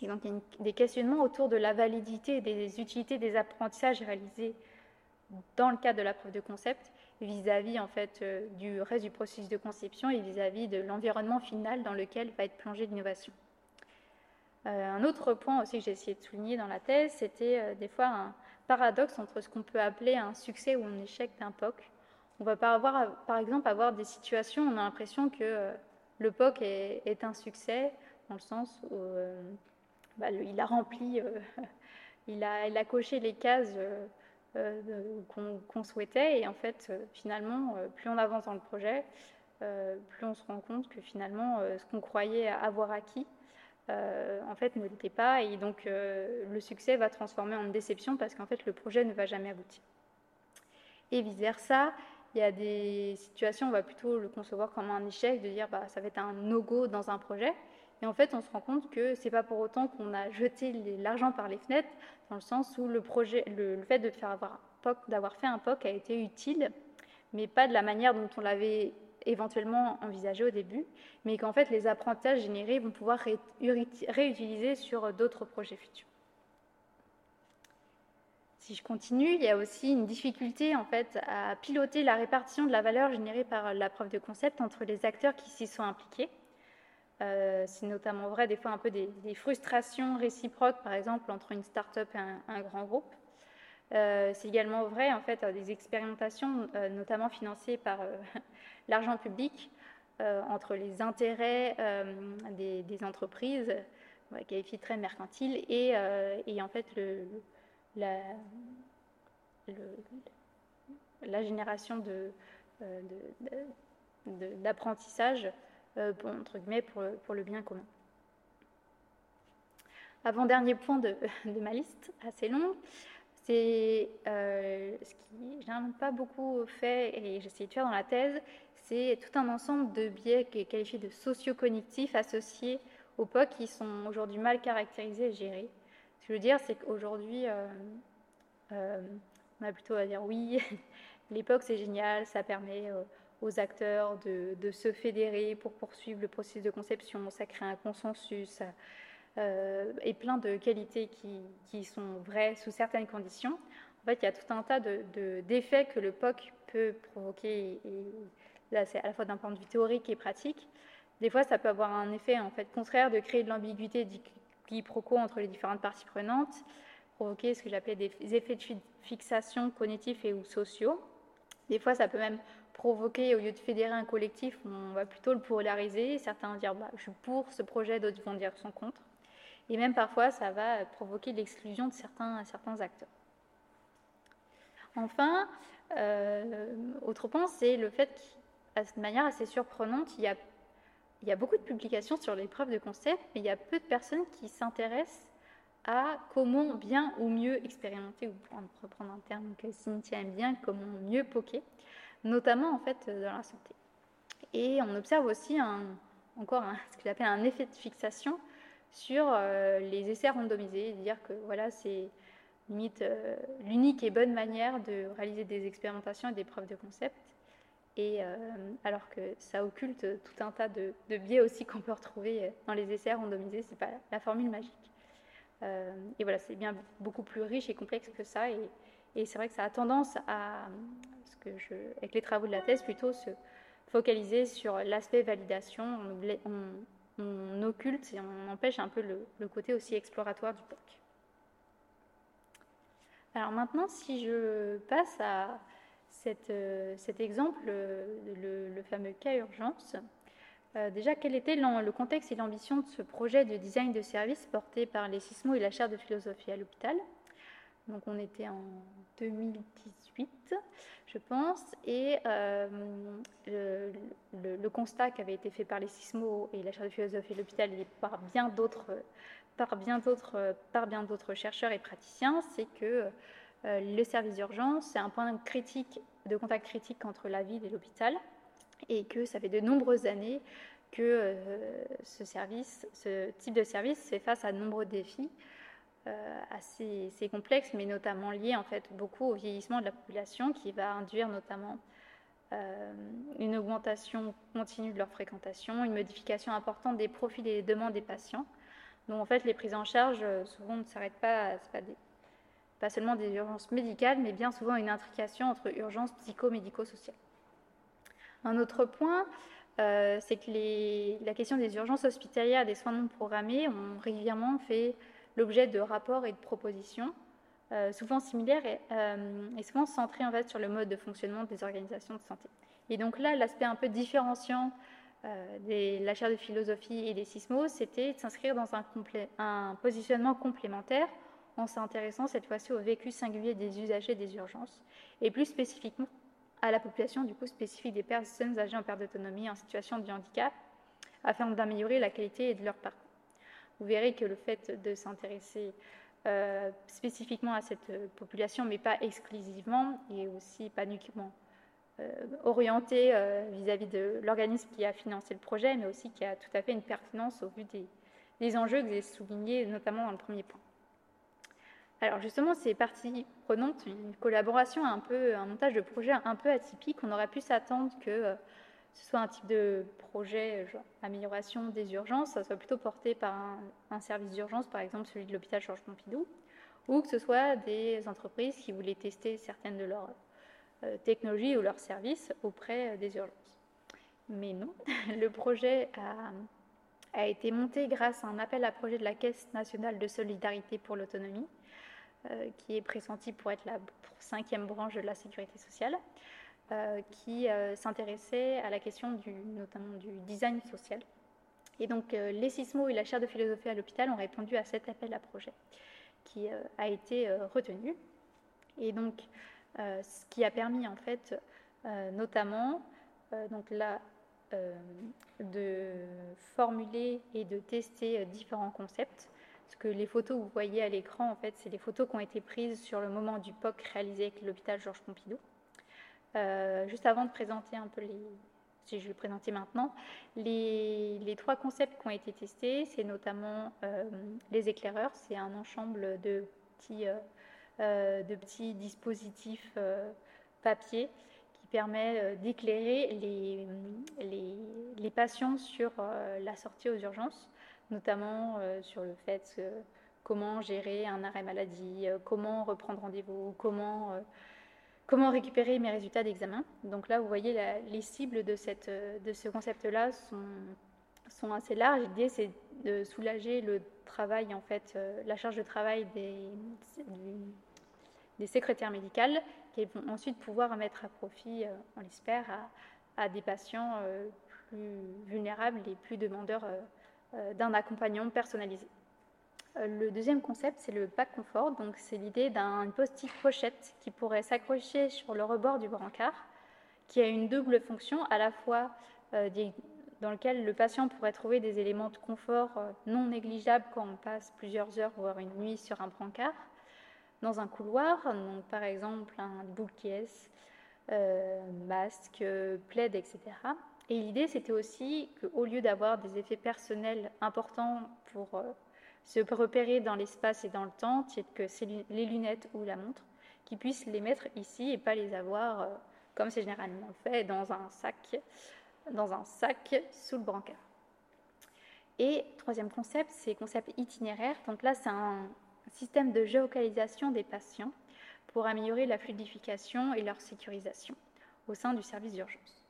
Et donc, il y a des questionnements autour de la validité et des utilités des apprentissages réalisés dans le cadre de la preuve de concept vis-à-vis en fait du reste du processus de conception et vis-à-vis de l'environnement final dans lequel va être plongée l'innovation. Euh, un autre point aussi que j'ai essayé de souligner dans la thèse, c'était euh, des fois paradoxe entre ce qu'on peut appeler un succès ou un échec d'un POC. On va par exemple avoir des situations où on a l'impression que euh, le POC est, un succès, dans le sens où bah, il a rempli, [LAUGHS] a, il, a, coché les cases qu'on souhaitait, et en fait, finalement, plus on avance dans le projet, plus on se rend compte que finalement, ce qu'on croyait avoir acquis, euh, en fait ne l'était pas et donc euh, le succès va transformer en déception parce qu'en fait le projet ne va jamais aboutir. Et vice versa, il y a des situations, on va plutôt le concevoir comme un échec, de dire bah, ça va être un no-go dans un projet. Et en fait, on se rend compte que c'est pas pour autant qu'on a jeté l'argent par les fenêtres, dans le sens où le, projet, le, fait faire avoir d'avoir fait un POC a été utile, mais pas de la manière dont on l'avait éventuellement envisagé au début, mais qu'en fait les apprentissages générés vont pouvoir réutiliser sur d'autres projets futurs. Si je continue, il y a aussi une difficulté en fait à piloter la répartition de la valeur générée par la preuve de concept entre les acteurs qui s'y sont impliqués. Euh, c'est notamment vrai des fois un peu des, frustrations réciproques, par exemple entre une start-up et un, grand groupe. Euh, c'est également vrai en fait des expérimentations, euh, notamment financées par [LAUGHS] l'argent public euh, entre les intérêts euh, des, entreprises, qualifiées très mercantiles, et, euh, en fait la, génération d'apprentissage pour, entre guillemets, pour, le bien commun. Avant-dernier point de, [LAUGHS] de, ma liste, assez long, c'est ce qui j'ai pas beaucoup fait et j'essaie de faire dans la thèse, c'est tout un ensemble de biais qui est qualifié de socio-cognitifs associés aux POC qui sont aujourd'hui mal caractérisés et gérés. Ce que je veux dire, c'est qu'aujourd'hui, euh, euh, on a plutôt à dire oui, [LAUGHS] l'époque c'est génial, ça permet euh, aux acteurs de, se fédérer pour poursuivre le processus de conception, ça crée un consensus et plein de qualités qui, sont vraies sous certaines conditions. En fait, il y a tout un tas d'effets de, que le POC peut provoquer et, Là, c'est à la fois d'un point de vue théorique et pratique. Des fois, ça peut avoir un effet en fait contraire de créer de l'ambiguïté, du quiproquo entre les différentes parties prenantes, provoquer ce que j'appelais des effets de fixation cognitifs et ou sociaux. Des fois, ça peut même provoquer, au lieu de fédérer un collectif, on va plutôt le polariser. Certains vont dire bah, je suis pour ce projet, d'autres vont dire sont contre. Et même parfois, ça va provoquer l'exclusion de certains, acteurs. Enfin, euh, autre point, c'est le fait de manière assez surprenante, il y, a, beaucoup de publications sur les preuves de concept, mais il y a peu de personnes qui s'intéressent à comment bien ou mieux expérimenter, ou pour reprendre un terme que Cynthia aime bien, comment mieux poker, notamment en fait dans la santé. Et on observe aussi encore ce que j'appelle un effet de fixation sur euh, les essais randomisés, dire que voilà, c'est limite euh, l'unique et bonne manière de réaliser des expérimentations et des preuves de concept. Et euh, alors que ça occulte tout un tas de, biais aussi qu'on peut retrouver dans les essais randomisés, c'est pas la formule magique. Et voilà, c'est bien beaucoup plus riche et complexe que ça. Et, c'est vrai que ça a tendance à, ce que je, avec les travaux de la thèse, plutôt se focaliser sur l'aspect validation. On, occulte et on empêche un peu le, côté aussi exploratoire du POC. Alors maintenant, si je passe à euh, cet exemple, le, le, fameux cas urgence, euh, déjà, quel était le contexte et l'ambition de ce projet de design de service porté par les Sismo et la chaire de philosophie à l'hôpital? Donc, on était en 2018, je pense, et euh, le, constat qui avait été fait par les Sismo et la chaire de philosophie à l'hôpital et par bien d'autres par bien d'autres par bien d'autres chercheurs et praticiens, c'est que euh, le service d'urgence, c'est un point critique, de contact critique entre la ville et l'hôpital, et que ça fait de nombreuses années que euh, ce service, ce type de service fait face à de nombreux défis euh, assez, complexes, mais notamment liés en fait beaucoup au vieillissement de la population, qui va induire notamment une augmentation continue de leur fréquentation, une modification importante des profils et des demandes des patients. Donc en fait, les prises en charge souvent ne s'arrêtent pas, pas des, pas seulement des urgences médicales, mais bien souvent une intrication entre urgences psycho-médico-sociales. Un autre point, euh, c'est que la question des urgences hospitalières et des soins non programmés ont régulièrement fait l'objet de rapports et de propositions, euh, souvent similaires euh, et, souvent centrés en fait sur le mode de fonctionnement des organisations de santé. Et donc là, l'aspect un peu différenciant de la chaire de philosophie et des sismos, c'était de s'inscrire dans un, un positionnement complémentaire en s'intéressant cette fois-ci au vécu singulier des usagers des urgences, et plus spécifiquement à la population du coup spécifique des personnes âgées en perte d'autonomie en situation de handicap, afin d'améliorer la qualité de leur parcours. Vous verrez que le fait de s'intéresser euh, spécifiquement à cette population, mais pas exclusivement, et aussi pas uniquement euh, orienté euh, vis-à-vis de l'organisme qui a financé le projet, mais aussi qui a tout à fait une pertinence au vu des, enjeux que j'ai soulignés, notamment dans le premier point. Alors justement, c'est partie prenante, une collaboration un peu, un montage de projet un peu atypique. On aurait pu s'attendre que euh, ce soit un type de projet, genre amélioration des urgences, ça soit plutôt porté par un, service d'urgence, par exemple celui de l'hôpital Georges Pompidou, ou que ce soit des entreprises qui voulaient tester certaines de leurs euh, technologies ou leurs services auprès euh, des urgences. Mais non, [LAUGHS] le projet a, été monté grâce à un appel à projet de la Caisse nationale de solidarité pour l'autonomie, euh, qui est pressenti pour être la cinquième branche de la sécurité sociale, euh, qui euh, s'intéressait à la question du, notamment du design social. Et donc les SISMO et la chaire de philosophie à l'hôpital ont répondu à cet appel à projet qui a été retenu. Et donc ce qui a permis en fait notamment donc là, de formuler et de tester différents concepts parce que les photos que vous voyez à l'écran, en fait, c'est les photos qui ont été prises sur le moment du POC réalisé avec l'hôpital Georges Pompidou. Euh, juste avant de présenter un peu les, si je vais présenter maintenant, les, trois concepts qui ont été testés, c'est notamment euh, les éclaireurs, c'est un ensemble de petits, euh, de petits dispositifs papier qui permet d'éclairer les, les, les, patients sur la sortie aux urgences notamment sur le fait comment gérer un arrêt maladie, comment reprendre rendez-vous, comment, comment récupérer mes résultats d'examen. Donc là, vous voyez, les cibles de, de ce concept-là sont, sont assez larges. L'idée, c'est de soulager le travail, en fait, la charge de travail des, secrétaires médicales qui vont ensuite pouvoir mettre à profit, on l'espère, à, des patients plus vulnérables et plus demandeurs euh, d'un accompagnement personnalisé. Euh, le deuxième concept, c'est le pack confort. Donc, c'est l'idée d'un post-it pochette qui pourrait s'accrocher sur le rebord du brancard, qui a une double fonction, à la fois euh, dans lequel le patient pourrait trouver des éléments de confort non négligeables quand on passe plusieurs heures, voire une nuit sur un brancard, dans un couloir, donc par exemple un boule euh, masque, plaid, etc. Et l'idée, c'était aussi qu'au lieu d'avoir des effets personnels importants pour euh, se repérer dans l'espace et dans le temps, que c'est les lunettes ou la montre, qu'ils puissent les mettre ici et pas les avoir, euh, comme c'est généralement fait, dans un sac, dans un sac sous le brancard. Et troisième concept, c'est concept itinéraire. Donc là, c'est un système de géolocalisation des patients pour améliorer la fluidification et leur sécurisation au sein du service d'urgence.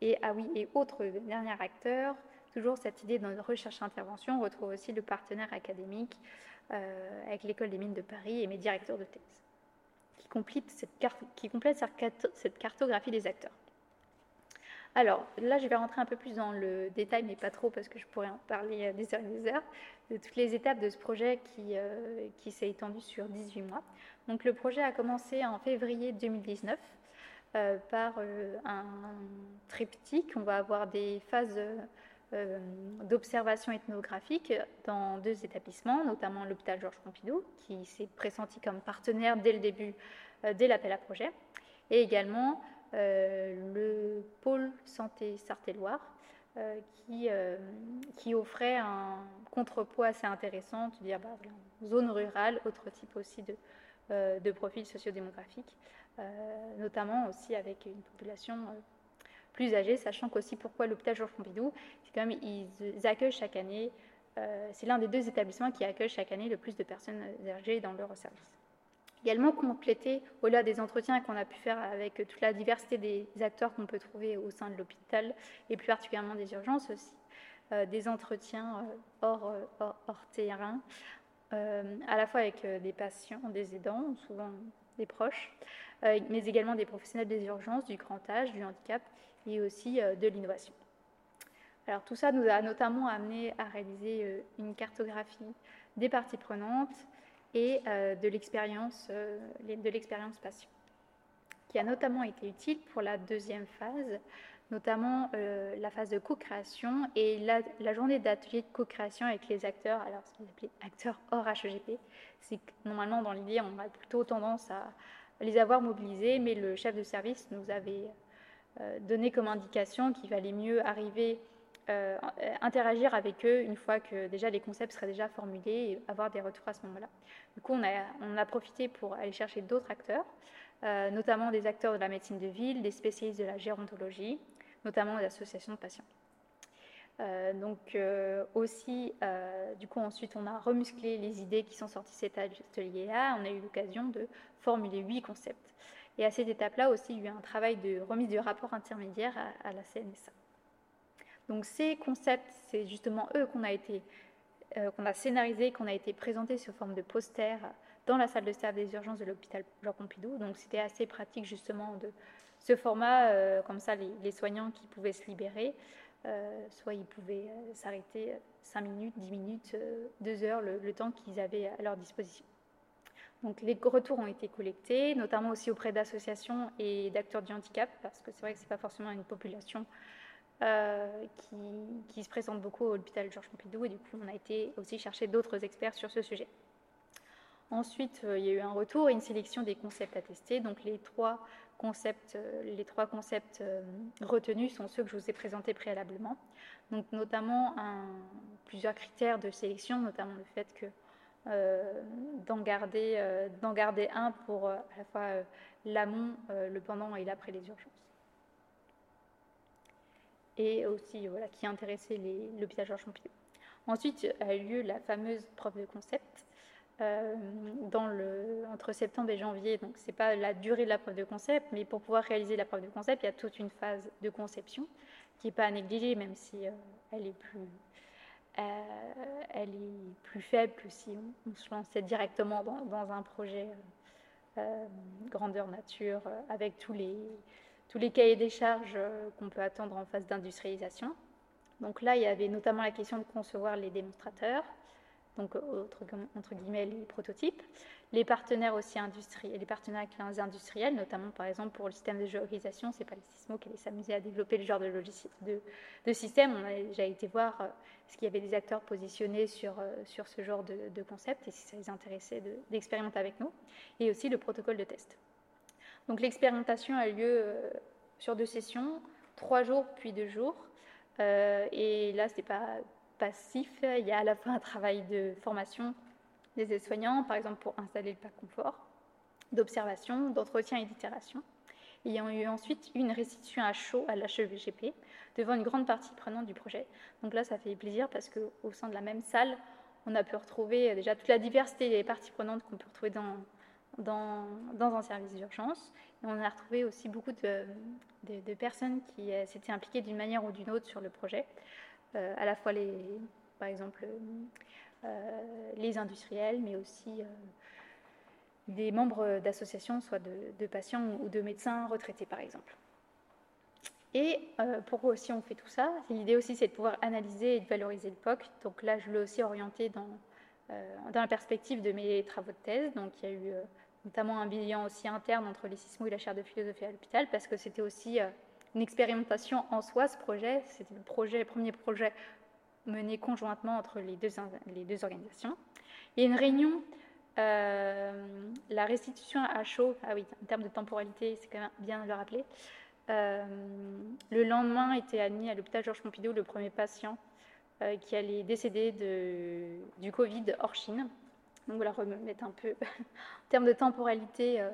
Et ah oui, et autre dernier acteur, toujours cette idée de recherche-intervention, on retrouve aussi le partenaire académique euh, avec l'école des mines de Paris et mes directeurs de thèse, qui complète cette cartographie des acteurs. Alors là, je vais rentrer un peu plus dans le détail, mais pas trop parce que je pourrais en parler des heures et des heures, de toutes les étapes de ce projet qui, euh, s'est étendu sur 18 mois. Donc le projet a commencé en février 2019 euh, par euh, un triptyque. On va avoir des phases d'observation ethnographique dans deux établissements, notamment l'hôpital Georges Pompidou, qui s'est pressenti comme partenaire dès le début, dès l'appel à projet, et également euh, le pôle santé Sarthe-et-Loire, euh, qui, euh, qui, offrait un contrepoids assez intéressant, dire bah, zone rurale, autre type aussi de, de profil sociodémographique, notamment aussi avec une population plus âgée, sachant qu'aussi pourquoi l'hôpital Georges Pompidou, c'est quand même ils accueillent chaque année, c'est l'un des deux établissements qui accueille chaque année le plus de personnes âgées dans leur service. Également compléter, au-delà des entretiens qu'on a pu faire avec toute la diversité des acteurs qu'on peut trouver au sein de l'hôpital, et plus particulièrement des urgences aussi, euh, des entretiens euh, hors, terrain, euh, à la fois avec des patients, des aidants, souvent des proches, mais également des professionnels des urgences, du grand âge, du handicap et aussi de l'innovation. Alors tout ça nous a notamment amené à réaliser une cartographie des parties prenantes, et euh, de l'expérience euh, patient, qui a notamment été utile pour la deuxième phase, notamment euh, la phase de co-création et la, journée d'atelier de co-création avec les acteurs, alors ce qu'on appelle acteurs hors HEGP. C'est que normalement dans l'idée on a plutôt tendance à les avoir mobilisés, mais le chef de service nous avait donné comme indication qu'il valait mieux arriver euh, interagir avec eux une fois que déjà les concepts seraient déjà formulés et avoir des retours à ce moment-là. Du coup, on a, profité pour aller chercher d'autres acteurs, euh, notamment des acteurs de la médecine de ville, des spécialistes de la gérontologie, notamment des associations de patients. Euh, donc aussi, du coup, ensuite, on a remusclé les idées qui sont sorties de cet atelier-là. On a eu l'occasion de formuler huit concepts. Et à cette étape-là aussi, il y a eu un travail de remise du rapport intermédiaire à, la CNSA. Donc ces concepts, c'est justement eux qu'on a été euh, qu'on a scénarisé, qu'on a été présenté sous forme de poster dans la salle de staff des urgences de l'hôpital Jean Pompidou. Donc c'était assez pratique justement de ce format, euh, comme ça les, soignants qui pouvaient se libérer, euh, soit ils pouvaient s'arrêter 5 minutes, 10 minutes, 2 heures, le temps qu'ils avaient à leur disposition. Donc les retours ont été collectés, notamment aussi auprès d'associations et d'acteurs du handicap, parce que c'est vrai que ce n'est pas forcément une population euh, qui, se présente beaucoup à l'hôpital Georges Pompidou et du coup on a été aussi chercher d'autres experts sur ce sujet. Ensuite, euh, il y a eu un retour et une sélection des concepts à tester. Donc les trois concepts, euh, les trois concepts retenus sont ceux que je vous ai présentés préalablement. Donc notamment plusieurs critères de sélection, notamment le fait que d'en garder, garder, un pour à la fois l'amont, le pendant et l'après les urgences et aussi voilà, qui intéressait l'hôpital Georges Pompidou. Ensuite a eu lieu la fameuse preuve de concept euh, dans le, entre septembre et janvier. Donc ce n'est pas la durée de la preuve de concept, mais pour pouvoir réaliser la preuve de concept, il y a toute une phase de conception qui n'est pas à négliger, même si euh, elle est plus euh, elle est plus faible que si on, se lançait directement dans, un projet grandeur nature avec tous les, tous les cahiers des charges euh, qu'on peut attendre en phase d'industrialisation. Donc là, il y avait notamment la question de concevoir les démonstrateurs, donc entre guillemets les prototypes, les partenaires aussi industriels, les partenaires avec les industriels, notamment par exemple pour le système de géolocalisation, c'est pas les Sismo qui allaient s'amuser à développer le genre de, de, de, système. On a déjà été voir euh, ce qu'il y avait des acteurs positionnés sur, euh, sur ce genre de, concept et si ça les intéressait d'expérimenter avec nous, et aussi le protocole de test. Donc l'expérimentation a lieu euh, sur deux sessions, trois jours puis deux jours. Et là, ce n'est pas passif. Il y a à la fois un travail de formation des aides-soignants, par exemple pour installer le pack confort, d'observation, d'entretien et d'itération. Y a eu ensuite une restitution à chaud à l'HEVGP devant une grande partie prenante du projet. Donc là, ça fait plaisir parce qu'au sein de la même salle, on a pu retrouver déjà toute la diversité des parties prenantes qu'on peut retrouver dans, dans, dans un service d'urgence. On a retrouvé aussi beaucoup de, de, personnes qui s'étaient impliquées d'une manière ou d'une autre sur le projet, à la fois les, par exemple les industriels, mais aussi des membres d'associations, soit de, patients ou de médecins retraités par exemple. Et euh, pour aussi on fait tout ça, l'idée aussi c'est de pouvoir analyser et de valoriser le POC. Donc là je l'ai aussi orienté dans, euh, la perspective de mes travaux de thèse. Donc il y a eu euh, notamment un bilan aussi interne entre les SISMO et la chaire de philosophie à l'hôpital parce que c'était aussi une expérimentation en soi ce projet. C'était le premier projet mené conjointement entre les deux, les deux organisations. Il y a une réunion euh, la restitution à chaud, ah oui, en termes de temporalité, c'est quand même bien de le rappeler. Euh, le lendemain était admis à l'hôpital Georges Pompidou le premier patient euh, qui allait décéder de, du Covid hors Chine. Donc voilà, remettre un peu [LAUGHS] en termes de temporalité.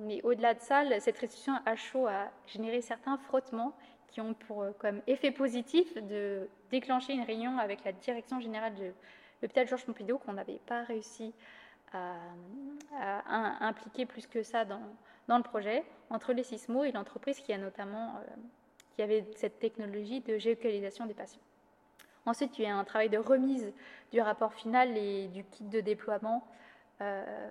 mais au-delà de ça, cette restitution à chaud a généré certains frottements qui ont pour comme effet positif de déclencher une réunion avec la direction générale de l'hôpital Georges Pompidou qu'on n'avait pas réussi à, impliquer plus que ça dans, dans, le projet, entre les sismos et l'entreprise qui a notamment euh, qui avait cette technologie de géolocalisation des patients. Ensuite, il y a un travail de remise du rapport final et du kit de déploiement, euh,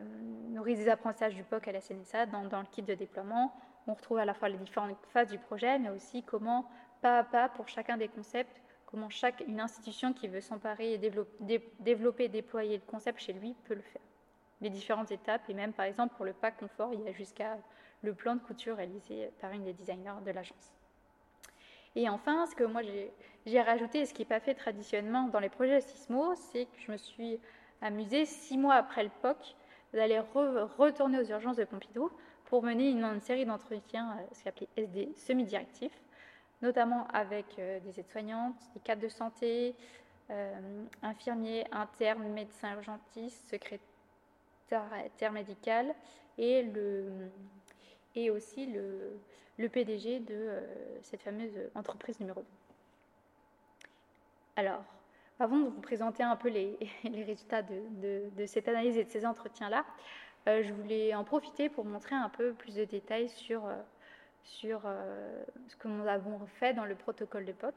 des apprentissages du POC à la CNSA dans, dans, le kit de déploiement. On retrouve à la fois les différentes phases du projet, mais aussi comment, pas à pas, pour chacun des concepts, comment chaque une institution qui veut s'emparer et développer, développer, déployer le concept chez lui peut le faire. Les différentes étapes, et même par exemple pour le pack confort, il y a jusqu'à le plan de couture réalisé par une des designers de l'agence. Et enfin, ce que moi j'ai rajouté, et ce qui n'est pas fait traditionnellement dans les projets Sismo, c'est que je me suis amusée, six mois après le POC, d'aller retourner aux urgences de Pompidou pour mener une, série d'entretiens, euh, ce qu'on appelait SD, semi-directifs, notamment avec euh, des aides-soignantes, des cadres de santé, euh, infirmiers, internes, médecins urgentistes, secrétaire médical et, aussi le, PDG de cette fameuse entreprise numéro 2. Alors, avant de vous présenter un peu les, [LAUGHS] résultats de, cette analyse et de ces entretiens-là, je voulais en profiter pour montrer un peu plus de détails sur sur euh, ce que nous avons fait dans le protocole de POC.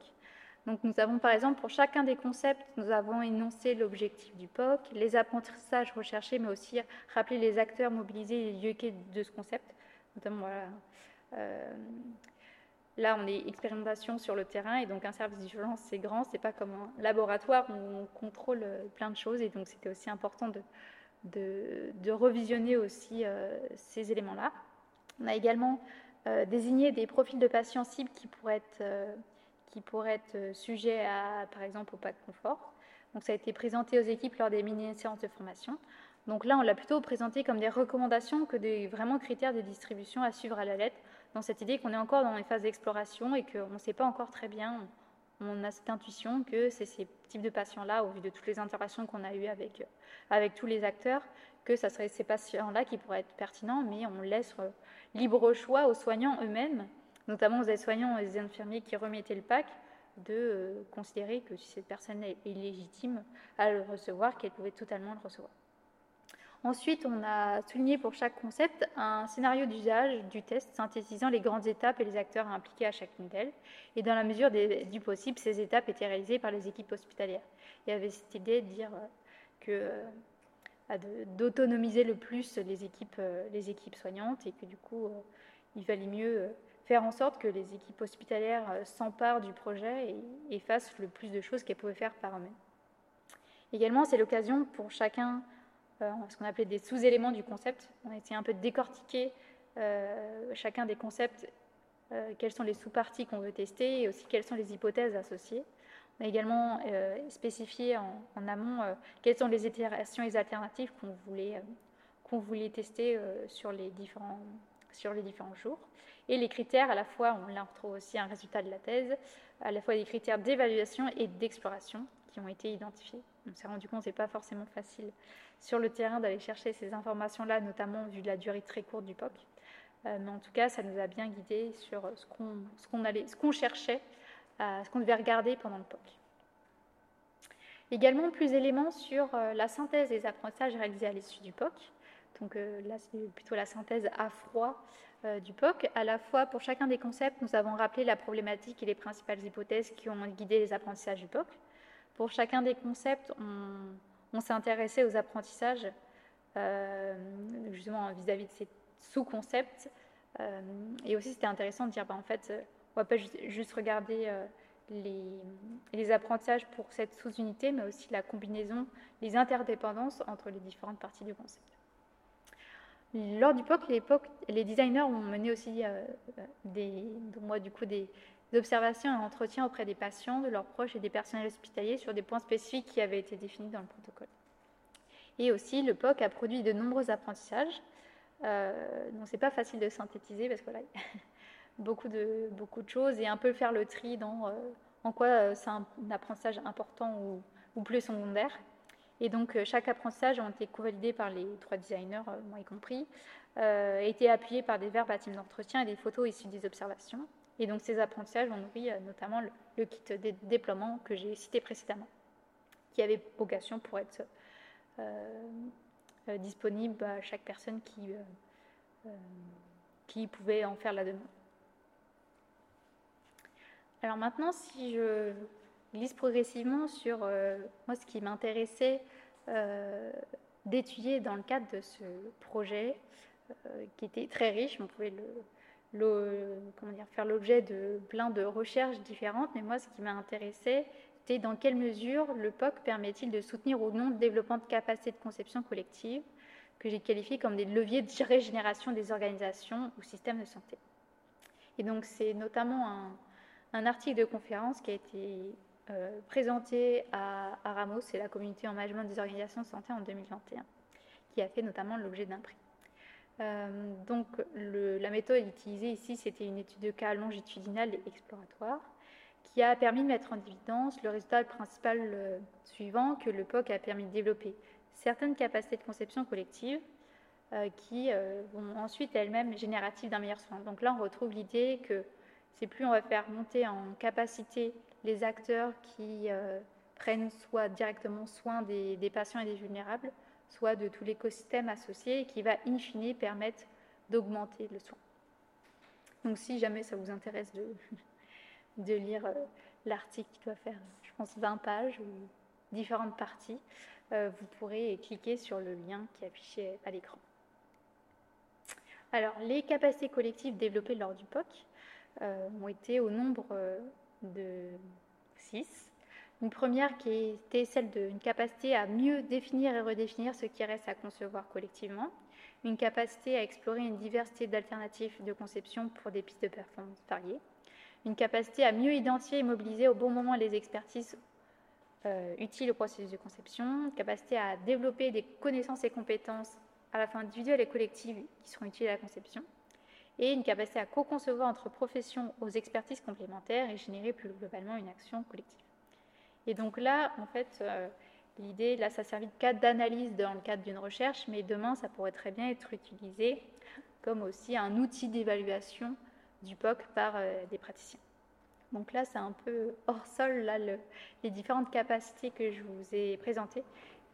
Donc nous avons par exemple pour chacun des concepts, nous avons énoncé l'objectif du POC, les apprentissages recherchés, mais aussi rappeler les acteurs mobilisés et les lieux clés de ce concept. Notamment, euh, là, on est expérimentation sur le terrain et donc un service d'urgence, c'est grand, c'est pas comme un laboratoire où on contrôle plein de choses et donc c'était aussi important de, de, revisionner aussi euh, ces éléments-là. On a également euh, désigner des profils de patients cibles qui pourraient être, euh, qui pourraient être sujets à, par exemple, au de confort. Donc, ça a été présenté aux équipes lors des mini-séances de formation. Donc là, on l'a plutôt présenté comme des recommandations que des vraiment critères de distribution à suivre à la lettre, dans cette idée qu'on est encore dans les phases d'exploration et qu'on ne sait pas encore très bien, on a cette intuition que c'est ces types de patients-là, au vu de toutes les interactions qu'on a eues avec, avec tous les acteurs, que ça serait ces patients-là qui pourraient être pertinents, mais on laisse libre choix aux soignants eux-mêmes, notamment aux aides-soignants et aux infirmiers qui remettaient le pack, de euh, considérer que si cette personne est légitime à le recevoir, qu'elle pouvait totalement le recevoir. Ensuite, on a souligné pour chaque concept un scénario d'usage du test synthétisant les grandes étapes et les acteurs impliqués à chacune d'elles. Et dans la mesure du possible, ces étapes étaient réalisées par les équipes hospitalières. Il y avait cette idée de dire euh, que euh, d'autonomiser le plus les équipes, euh, les équipes soignantes et que du coup, il valait mieux faire en sorte que les équipes hospitalières s'emparent du projet et, fassent le plus de choses qu'elles pouvaient faire par eux-mêmes. Également, c'est l'occasion pour chacun, ce qu'on appelait des sous-éléments du concept, on a essayé un peu de décortiquer chacun des concepts, quelles sont les sous-parties qu'on veut tester et aussi quelles sont les hypothèses associées. On a également euh, spécifié en, amont euh, quelles sont les itérations et les alternatives qu'on voulait, euh, voulait tester sur, les différents, sur les différents jours. Et les critères, à la fois, on là retrouve aussi un résultat de la thèse, à la fois des critères d'évaluation et d'exploration qui ont été identifiés. On s'est rendu compte que ce n'est pas forcément facile sur le terrain d'aller chercher ces informations-là, notamment vu la durée très courte du POC. mais en tout cas, ça nous a bien guidé sur ce qu'on, allait, cherchait ce qu'on devait regarder pendant le POC. Également, plus d'éléments sur euh, la synthèse des apprentissages réalisés à l'issue du POC. donc là c'est plutôt la synthèse à froid du POC. À la fois, pour chacun des concepts, nous avons rappelé la problématique et les principales hypothèses qui ont guidé les apprentissages du POC. Pour chacun des concepts, on, s'est intéressé aux apprentissages justement vis-à-vis de ces sous-concepts. et aussi, c'était intéressant de dire, bah, en fait, on va pas juste regarder les, apprentissages pour cette sous-unité, mais aussi la combinaison, les interdépendances entre les différentes parties du concept. Lors du POC, les, designers ont mené aussi euh, moi, du coup, des observations et entretiens auprès des patients, de leurs proches et des personnels hospitaliers sur des points spécifiques qui avaient été définis dans le protocole. Et aussi, le POC a produit de nombreux apprentissages. Euh, donc, c'est pas facile de synthétiser parce que là, [LAUGHS] beaucoup de, beaucoup de choses et un peu faire le tri dans euh, en quoi euh, c'est un, apprentissage important ou, ou, plus secondaire. Et donc, euh, chaque apprentissage a été co-validé par les trois designers, moi y compris, a été appuyé par des à d'entretien et des photos issues des observations. Et donc, ces apprentissages ont nourri notamment le, kit de déploiement que j'ai cité précédemment, qui avait vocation pour être disponible à chaque personne qui, qui pouvait en faire la demande. Alors maintenant, si je glisse progressivement sur euh, moi ce qui m'intéressait euh, d'étudier dans le cadre de ce projet, euh, qui était très riche, on pouvait le, faire l'objet de plein de recherches différentes, mais moi ce qui m'a intéressé, c'était dans quelle mesure le POC permet-il de soutenir ou non le développement de capacités de conception collective, que j'ai qualifié comme des leviers de régénération des organisations ou systèmes de santé. Et donc c'est notamment un, article de conférence qui a été euh, présenté à, Ramos et la communauté en management des organisations de santé en 2021, qui a fait notamment l'objet d'un prix. Euh, donc la méthode utilisée ici, c'était une étude de cas longitudinale et exploratoire qui a permis de mettre en évidence le résultat principal euh, suivant que le POC a permis de développer certaines capacités de conception collective qui vont ensuite elles-mêmes génératives d'un meilleur soin. Donc là, on retrouve l'idée que c'est plus on va faire monter en capacité les acteurs qui euh, prennent soit directement soin des, patients et des vulnérables, soit de tout l'écosystème associé et qui va in fine permettre d'augmenter le soin. Donc si jamais ça vous intéresse de, [LAUGHS] lire euh, l'article qui doit faire, je pense, 20 pages ou différentes parties, euh, vous pourrez cliquer sur le lien qui est affiché à l'écran. Alors, les capacités collectives développées lors du POC, euh, ont été au nombre de six. Une première qui était celle d'une capacité à mieux définir et redéfinir ce qui reste à concevoir collectivement, une capacité à explorer une diversité d'alternatives de conception pour des pistes de performance variées, une capacité à mieux identifier et mobiliser au bon moment les expertises euh, utiles au processus de conception, une capacité à développer des connaissances et compétences à la fois individuelles et collectives qui seront utiles à la conception, et une capacité à co-concevoir entre professions aux expertises complémentaires et générer plus globalement une action collective. Et donc là, en fait, euh, l'idée, là, ça servi de cadre d'analyse dans le cadre d'une recherche, mais demain, ça pourrait très bien être utilisé comme aussi un outil d'évaluation du POC par euh, des praticiens. Donc là, c'est un peu hors sol, là, les différentes capacités que je vous ai présentées.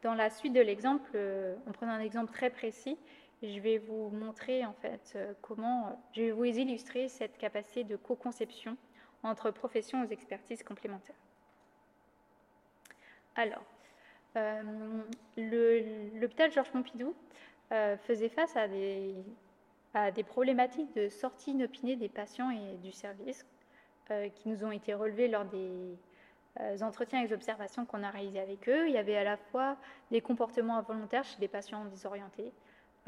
Dans la suite de l'exemple, euh, en prenant un exemple très précis, je vais vous montrer en fait comment, je vais vous illustrer cette capacité de co-conception entre professions aux expertises complémentaires. Alors, euh, l'hôpital Georges Pompidou faisait face à des, problématiques de sortie inopinée des patients et du service qui nous ont été relevées lors des entretiens et des observations qu'on a réalisés avec eux. Il y avait à la fois des comportements involontaires chez des patients désorientés,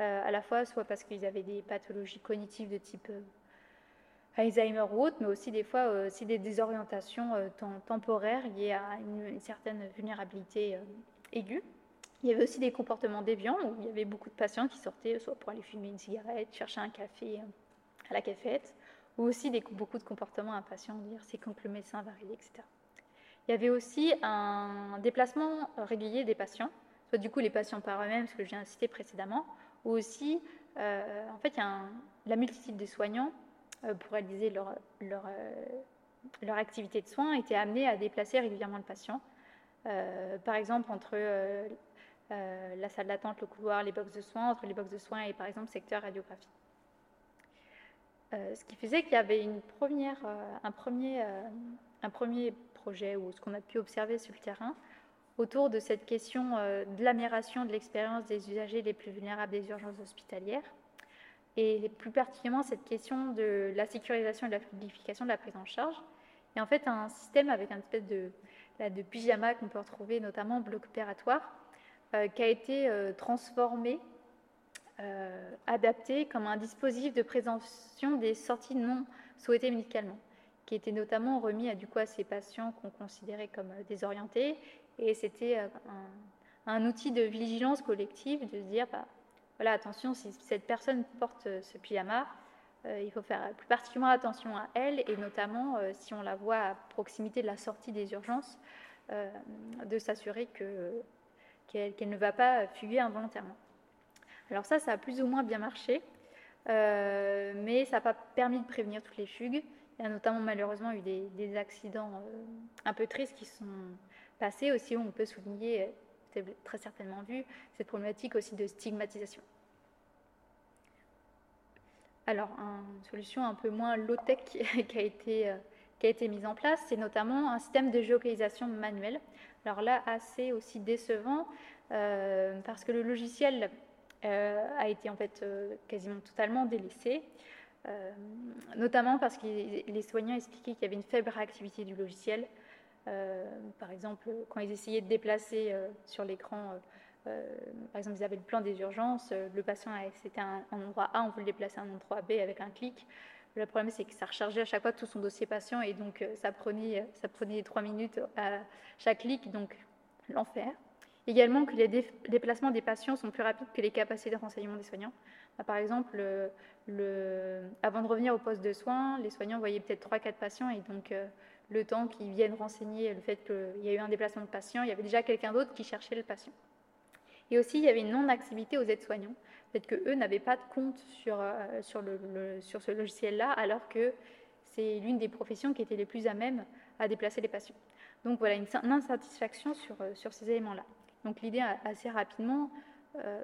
euh, à la fois soit parce qu'ils avaient des pathologies cognitives de type euh, Alzheimer ou autre, mais aussi des fois euh, aussi des désorientations temporaires liées à une, certaine vulnérabilité aiguë. Il y avait aussi des comportements déviants où il y avait beaucoup de patients qui sortaient soit pour aller fumer une cigarette, chercher un café à la cafette, ou aussi beaucoup de comportements impatients, dire c'est quand le médecin va arriver, etc. Il y avait aussi un déplacement régulier des patients, soit du coup les patients par eux-mêmes, ce que je viens de citer précédemment, ou aussi, euh, en fait, la multitude des soignants, euh, pour réaliser leur, leur, euh, activité de soins, étaient amenés à déplacer régulièrement le patient. par exemple, entre la salle d'attente, le couloir, les box de soins, entre les box de soins et par exemple secteur radiographie. ce qui faisait qu'il y avait une première, un, premier, un premier projet ou ce qu'on a pu observer sur le terrain autour de cette question de l'amélioration de l'expérience des usagers les plus vulnérables des urgences hospitalières et plus particulièrement cette question de la sécurisation et de la fluidification de la prise en charge. Et en fait, un système avec un espèce de, de pyjama qu'on peut retrouver notamment au bloc opératoire, euh, qui a été euh, transformé, euh, adapté comme un dispositif de prévention des sorties non souhaitées médicalement, qui était notamment remis à, du coup, à ces patients qu'on considérait comme désorientés. Et c'était un, un, outil de vigilance collective, de se dire, bah, voilà, attention, si cette personne porte euh, ce pyjama, euh, il faut faire plus particulièrement attention à elle, et notamment euh, si on la voit à proximité de la sortie des urgences, de s'assurer qu'elle ne va pas fuguer involontairement. Alors ça, ça a plus ou moins bien marché, mais ça n'a pas permis de prévenir toutes les fugues. Il y a notamment malheureusement eu des, accidents un peu tristes qui sont passés aussi, où on peut souligner avez très certainement vu cette problématique aussi de stigmatisation. Alors, une solution un peu moins low-tech [LAUGHS] qui, a été, euh, qui a été mise en place, c'est notamment un système de géolocalisation manuel. Alors là, assez aussi décevant, euh, parce que le logiciel euh, a été en fait quasiment totalement délaissé, notamment parce que les soignants expliquaient qu'il y avait une faible réactivité du logiciel, par exemple, quand ils essayaient de déplacer euh, sur l'écran, euh, par exemple, ils avaient le plan des urgences, le patient, c'était un, endroit A, on voulait le déplacer à un endroit B avec un clic. Le problème, c'est que ça rechargeait à chaque fois tout son dossier patient et donc ça prenait, ça prenait trois minutes à chaque clic, donc l'enfer. Également que les déplacements des patients sont plus rapides que les capacités de renseignement des soignants. Bah, par exemple, le, avant de revenir au poste de soins, les soignants voyaient peut-être 3-4 patients et donc le temps qu'ils viennent renseigner le fait qu'il y a eu un déplacement de patient, il y avait déjà quelqu'un d'autre qui cherchait le patient. Et aussi, il y avait une non-activité aux aides-soignants, peut-être qu'eux n'avaient pas de compte sur, euh, sur, le, sur ce logiciel-là, alors que c'est l'une des professions qui était les plus à même à déplacer les patients. Donc voilà, une, insatisfaction sur, euh, sur ces éléments-là. Donc l'idée assez rapidement, euh,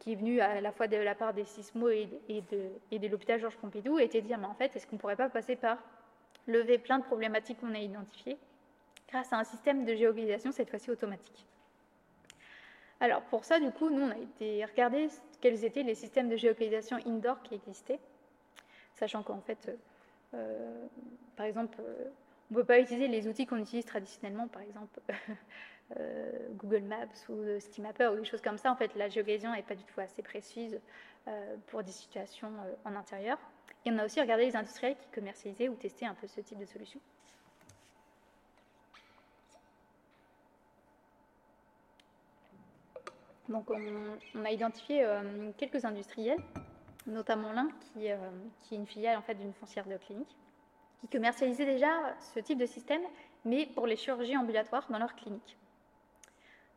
qui est venue à la fois de la part des SISMO et, et de, et de l'hôpital Georges Pompidou, était de dire, mais en fait, est-ce qu'on ne pourrait pas passer par lever plein de problématiques qu'on a identifiées grâce à un système de géolocalisation, cette fois-ci automatique. Alors pour ça, du coup, nous, on a été regarder quels étaient les systèmes de géolocalisation indoor qui existaient, sachant qu'en fait, euh, par exemple, euh, on ne peut pas utiliser les outils qu'on utilise traditionnellement, par exemple [LAUGHS] euh, Google Maps ou SteamMapper ou des choses comme ça. En fait, la géolocalisation n'est pas du tout assez précise pour des situations en intérieur. Et on a aussi regardé les industriels qui commercialisaient ou testaient un peu ce type de solution. Donc on, a identifié euh, quelques industriels, notamment l'un qui, euh, qui, est une filiale en fait d'une foncière de clinique, qui commercialisait déjà ce type de système, mais pour les chirurgies ambulatoires dans leur clinique.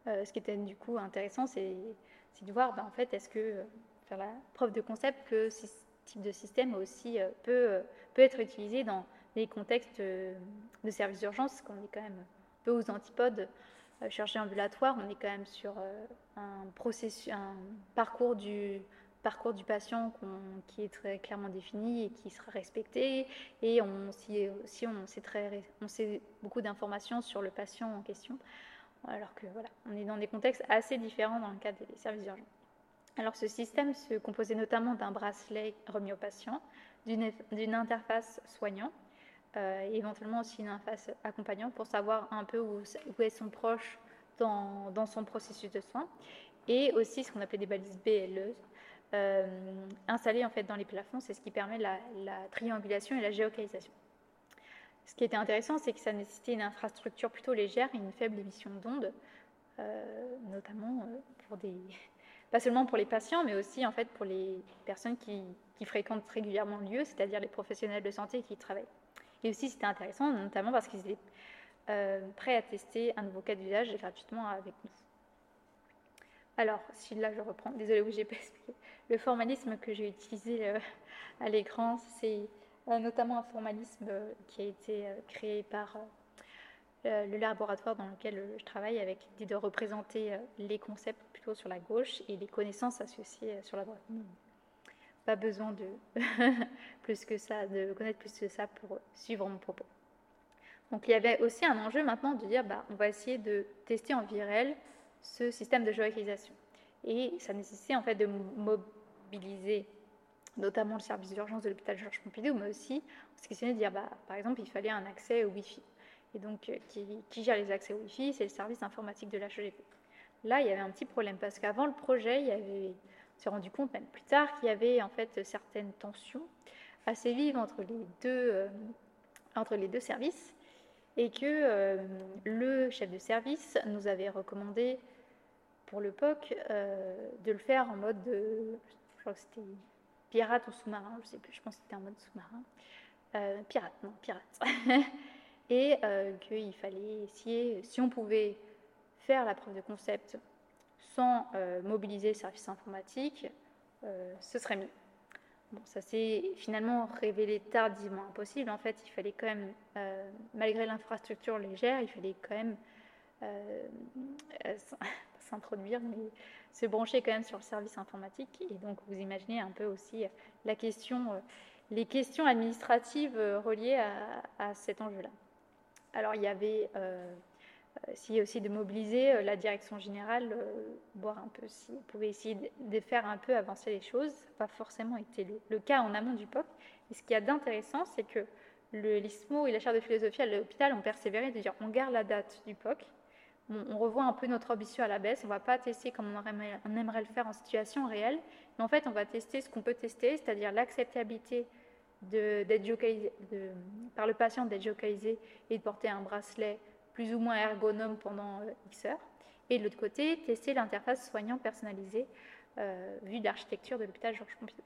Euh, ce qui était du coup intéressant, c'est de voir, ben, en fait, est-ce que faire la preuve de concept que type de système aussi euh, peut, euh, peut être utilisé dans les contextes euh, de services d'urgence, qu'on est quand même peu aux antipodes. Chirurgie ambulatoire, on est quand même sur un, processus, un parcours du, parcours du patient qui est très clairement défini et qui sera respecté. Et on, si, on, sait très, on sait beaucoup d'informations sur le patient en question, alors que voilà, on est dans des contextes assez différents dans le cadre des services d'urgence. Alors ce système se composait notamment d'un bracelet remis au patient, d'une interface soignant, euh, éventuellement aussi une interface accompagnant pour savoir un peu où, est son proche dans, son processus de soins, et aussi ce qu'on appelait des balises BLE, euh, installées en fait dans les plafonds, c'est ce qui permet la, triangulation et la géocalisation. Ce qui était intéressant, c'est que ça nécessitait une infrastructure plutôt légère et une faible émission d'ondes, euh, notamment pour des, pas seulement pour les patients, mais aussi en fait pour les personnes qui, fréquentent régulièrement le lieu, c'est-à-dire les professionnels de santé qui y travaillent. Et aussi, c'était intéressant, notamment parce qu'ils étaient euh, prêts à tester un nouveau cas d'usage gratuitement avec nous. Alors, si là je reprends, désolé, oui, j'ai pas expliqué. Le formalisme que j'ai utilisé euh, à l'écran, c'est euh, notamment un formalisme qui a été créé par le laboratoire dans lequel je travaille avec l'idée de représenter les concepts plutôt sur la gauche et les connaissances associées sur la droite. Pas besoin de [LAUGHS] plus que ça, de connaître plus que ça pour suivre mon propos. Donc il y avait aussi un enjeu maintenant de dire bah, on va essayer de tester en virel ce système de géolocalisation. Et ça nécessitait en fait de mobiliser notamment le service d'urgence de l'hôpital Georges Pompidou, mais aussi ce qui de dire bah, par exemple il fallait un accès au Wi-Fi. Et donc euh, qui, gère les accès Wi-Fi C'est le service informatique de l'HEGP. Là il y avait un petit problème parce qu'avant le projet, il on s'est rendu compte même plus tard qu'il y avait en fait certaines tensions assez vives entre les deux, euh, entre les deux services et que euh, le chef de service nous avait recommandé pour le POC de le faire en mode, pirate ou sous-marin, je sais plus, je pense que c'était en mode sous-marin. Pirate, non, pirate. [LAUGHS] et qu'il fallait essayer, si on pouvait faire la preuve de concept sans mobiliser le service informatique, ce serait mieux ça s'est finalement révélé tardivement impossible. En fait, il fallait quand même, euh, malgré l'infrastructure légère, il fallait quand même euh, euh, [LAUGHS] s'introduire, mais se brancher quand même sur le service informatique. Et donc, vous imaginez un peu aussi la question, les questions administratives reliées à cet enjeu-là. Alors, il y avait essayer aussi de mobiliser euh, la direction générale, euh, voir un peu si on pouvait essayer de faire un peu avancer les choses. Ça n'a pas forcément été le, cas en amont du POC. Et ce qui y a d'intéressant, c'est que l'ISMO et la chaire de philosophie à l'hôpital ont persévéré de dire on garde la date du POC, on, revoit un peu notre ambition à la baisse, on ne va pas tester comme on, aimerait le faire en situation réelle, mais en fait on va tester ce qu'on peut tester, c'est-à-dire l'acceptabilité de, par le patient d'être géocalisé et de porter un bracelet plus ou moins ergonome pendant euh, X heures. Et de l'autre côté, tester l'interface soignant personnalisée euh, vue d'architecture de l'hôpital Georges Pompidou.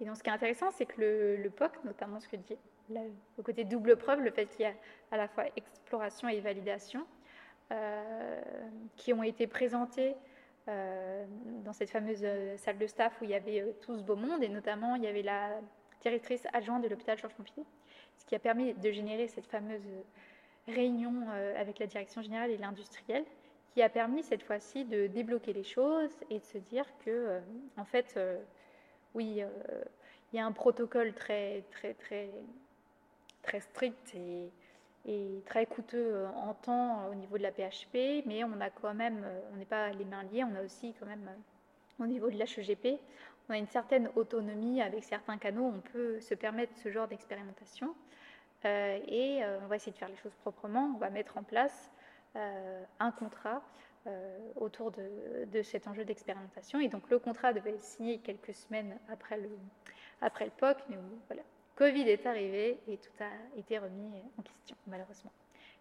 Et donc ce qui est intéressant, c'est que le, POC, notamment ce que dit le côté double preuve, le fait qu'il y a à la fois exploration et validation, euh, qui ont été présentés dans cette fameuse salle de staff où il y avait tout ce beau monde, et notamment il y avait la directrice adjointe de l'hôpital Georges Pompidou, ce qui a permis de générer cette fameuse réunion euh, avec la direction générale et l'industriel qui a permis cette fois-ci de débloquer les choses et de se dire que, euh, en fait, euh, oui, il y a un protocole très, très, très, très strict et, très coûteux en temps au niveau de la PHP, mais on a quand même, on n'est pas les mains liées, on a aussi quand même, au niveau de l'HEGP, on a une certaine autonomie avec certains canaux, on peut se permettre ce genre d'expérimentation. Euh, et euh, on va essayer de faire les choses proprement. On va mettre en place euh, un contrat autour de, cet enjeu d'expérimentation. Et donc le contrat devait être signé quelques semaines après le, après le POC, mais voilà, Covid est arrivé et tout a été remis en question, malheureusement.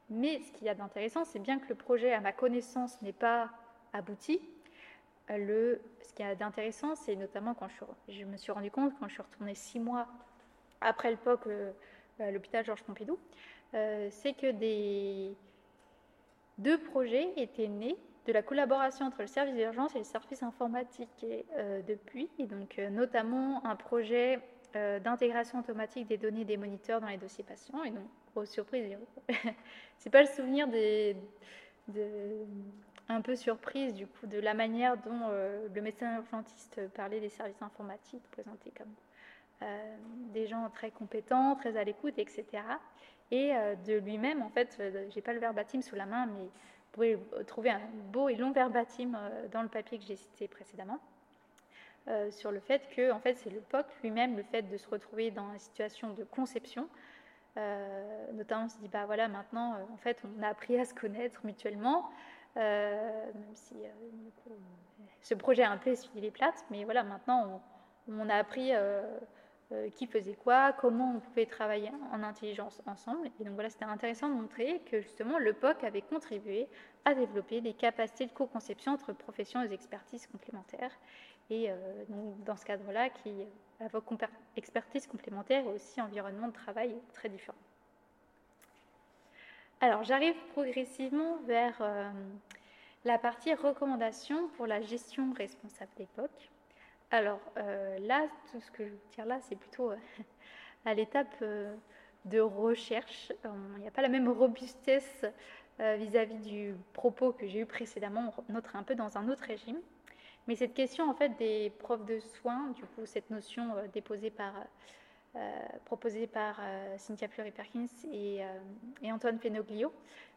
Mais ce qu'il y a d'intéressant, c'est bien que le projet, à ma connaissance, n'est pas abouti. Ce qu'il y a d'intéressant, c'est notamment quand je, me suis rendu compte, quand je suis retournée six mois après le POC, à l'hôpital Georges Pompidou, euh, c'est que des deux projets étaient nés de la collaboration entre le service d'urgence et le service informatique euh, depuis, et donc euh, notamment un projet d'intégration automatique des données des moniteurs dans les dossiers patients. Et donc, grosse surprise, [LAUGHS] c'est pas le souvenir des, un peu surprise du coup de la manière dont le médecin urgentiste parlait des services informatiques présentés comme euh, des gens très compétents, très à l'écoute, etc. Et euh, de lui-même, en fait, euh, j'ai pas le verbatim sous la main, mais vous pouvez trouver un beau et long verbatim dans le papier que j'ai cité précédemment. sur le fait que en fait, c'est le POC lui-même, le fait de se retrouver dans une situation de conception. notamment, on se dit, bah voilà, maintenant, en fait, on a appris à se connaître mutuellement, même si ce projet a un peu essuyé les plates, mais voilà, maintenant, on, a appris euh, qui faisait quoi, comment on pouvait travailler en intelligence ensemble. Et donc voilà, c'était intéressant de montrer que justement le POC avait contribué à développer des capacités de co-conception entre professions et expertises complémentaires. Et euh, donc, dans ce cadre-là, qui évoque expertise complémentaire et aussi environnement de travail très différent. Alors, j'arrive progressivement vers euh, la partie recommandation pour la gestion responsable d'époque. Alors euh, là, tout ce que je veux dire là, c'est plutôt euh, à l'étape de recherche. Il n'y a pas la même robustesse vis-à-vis du propos que j'ai eu précédemment. On est un peu dans un autre régime. Mais cette question en fait des profs de soins, du coup cette notion déposée par proposée par euh, Cynthia Fleury-Perkins et, euh, Antoine Fenoglio.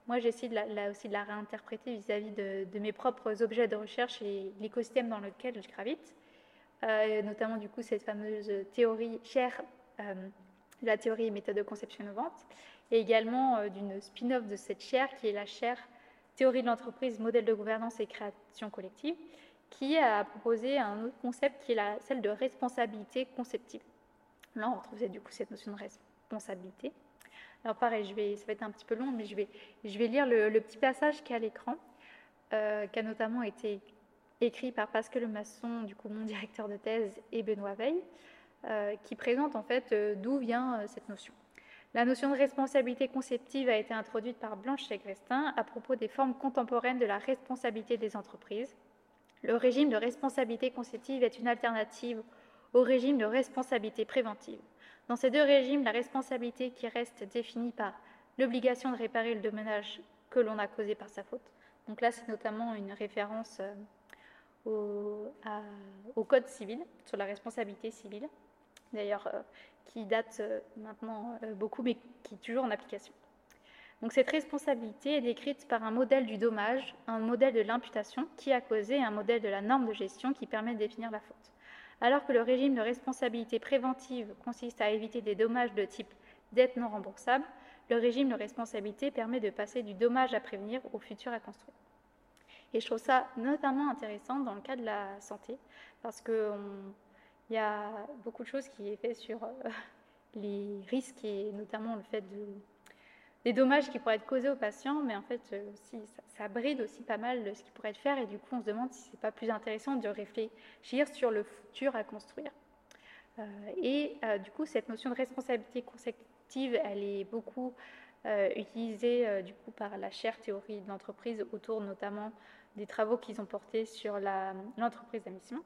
Moi, j'essaie aussi de la réinterpréter vis-à-vis de, mes propres objets de recherche et l'écosystème dans lequel je gravite, notamment du coup cette fameuse théorie chère de la théorie et méthode de conception innovante, et également d'une spin-off de cette chaire qui est la chaire théorie de l'entreprise, modèle de gouvernance et création collective, qui a proposé un autre concept qui est la, celle de responsabilité conceptive. Là, on retrouve du coup cette notion de responsabilité. Alors pareil, je vais, ça va être un petit peu long, mais je vais, je vais lire le, petit passage qui est à l'écran, euh, qui a notamment été écrit par Pascal Le Masson, du coup mon directeur de thèse, et Benoît Veil, euh, qui présente en fait euh, d'où vient cette notion. La notion de responsabilité conceptive a été introduite par Blanche Segrestin à propos des formes contemporaines de la responsabilité des entreprises. Le régime de responsabilité conceptive est une alternative au régime de responsabilité préventive. Dans ces deux régimes, la responsabilité qui reste définie par l'obligation de réparer le dommage que l'on a causé par sa faute. Donc là, c'est notamment une référence euh, au, Code civil, sur la responsabilité civile, d'ailleurs, euh, qui date euh, maintenant beaucoup, mais qui est toujours en application. Donc cette responsabilité est décrite par un modèle du dommage, un modèle de l'imputation qui a causé, un modèle de la norme de gestion qui permet de définir la faute. Alors que le régime de responsabilité préventive consiste à éviter des dommages de type dette non remboursable, le régime de responsabilité permet de passer du dommage à prévenir au futur à construire. Et je trouve ça notamment intéressant dans le cas de la santé, parce qu'il y a beaucoup de choses qui est fait sur euh, [LAUGHS] les risques et notamment le fait de des dommages qui pourraient être causés aux patients, mais en fait, euh, aussi, ça, bride aussi pas mal de ce qui pourrait être fait, et du coup, on se demande si c'est pas plus intéressant de réfléchir sur le futur à construire. Euh, et euh, du coup, cette notion de responsabilité conceptive, elle est beaucoup utilisée du coup par la chaire théorie de l'entreprise autour notamment des travaux qu'ils ont portés sur l'entreprise mission.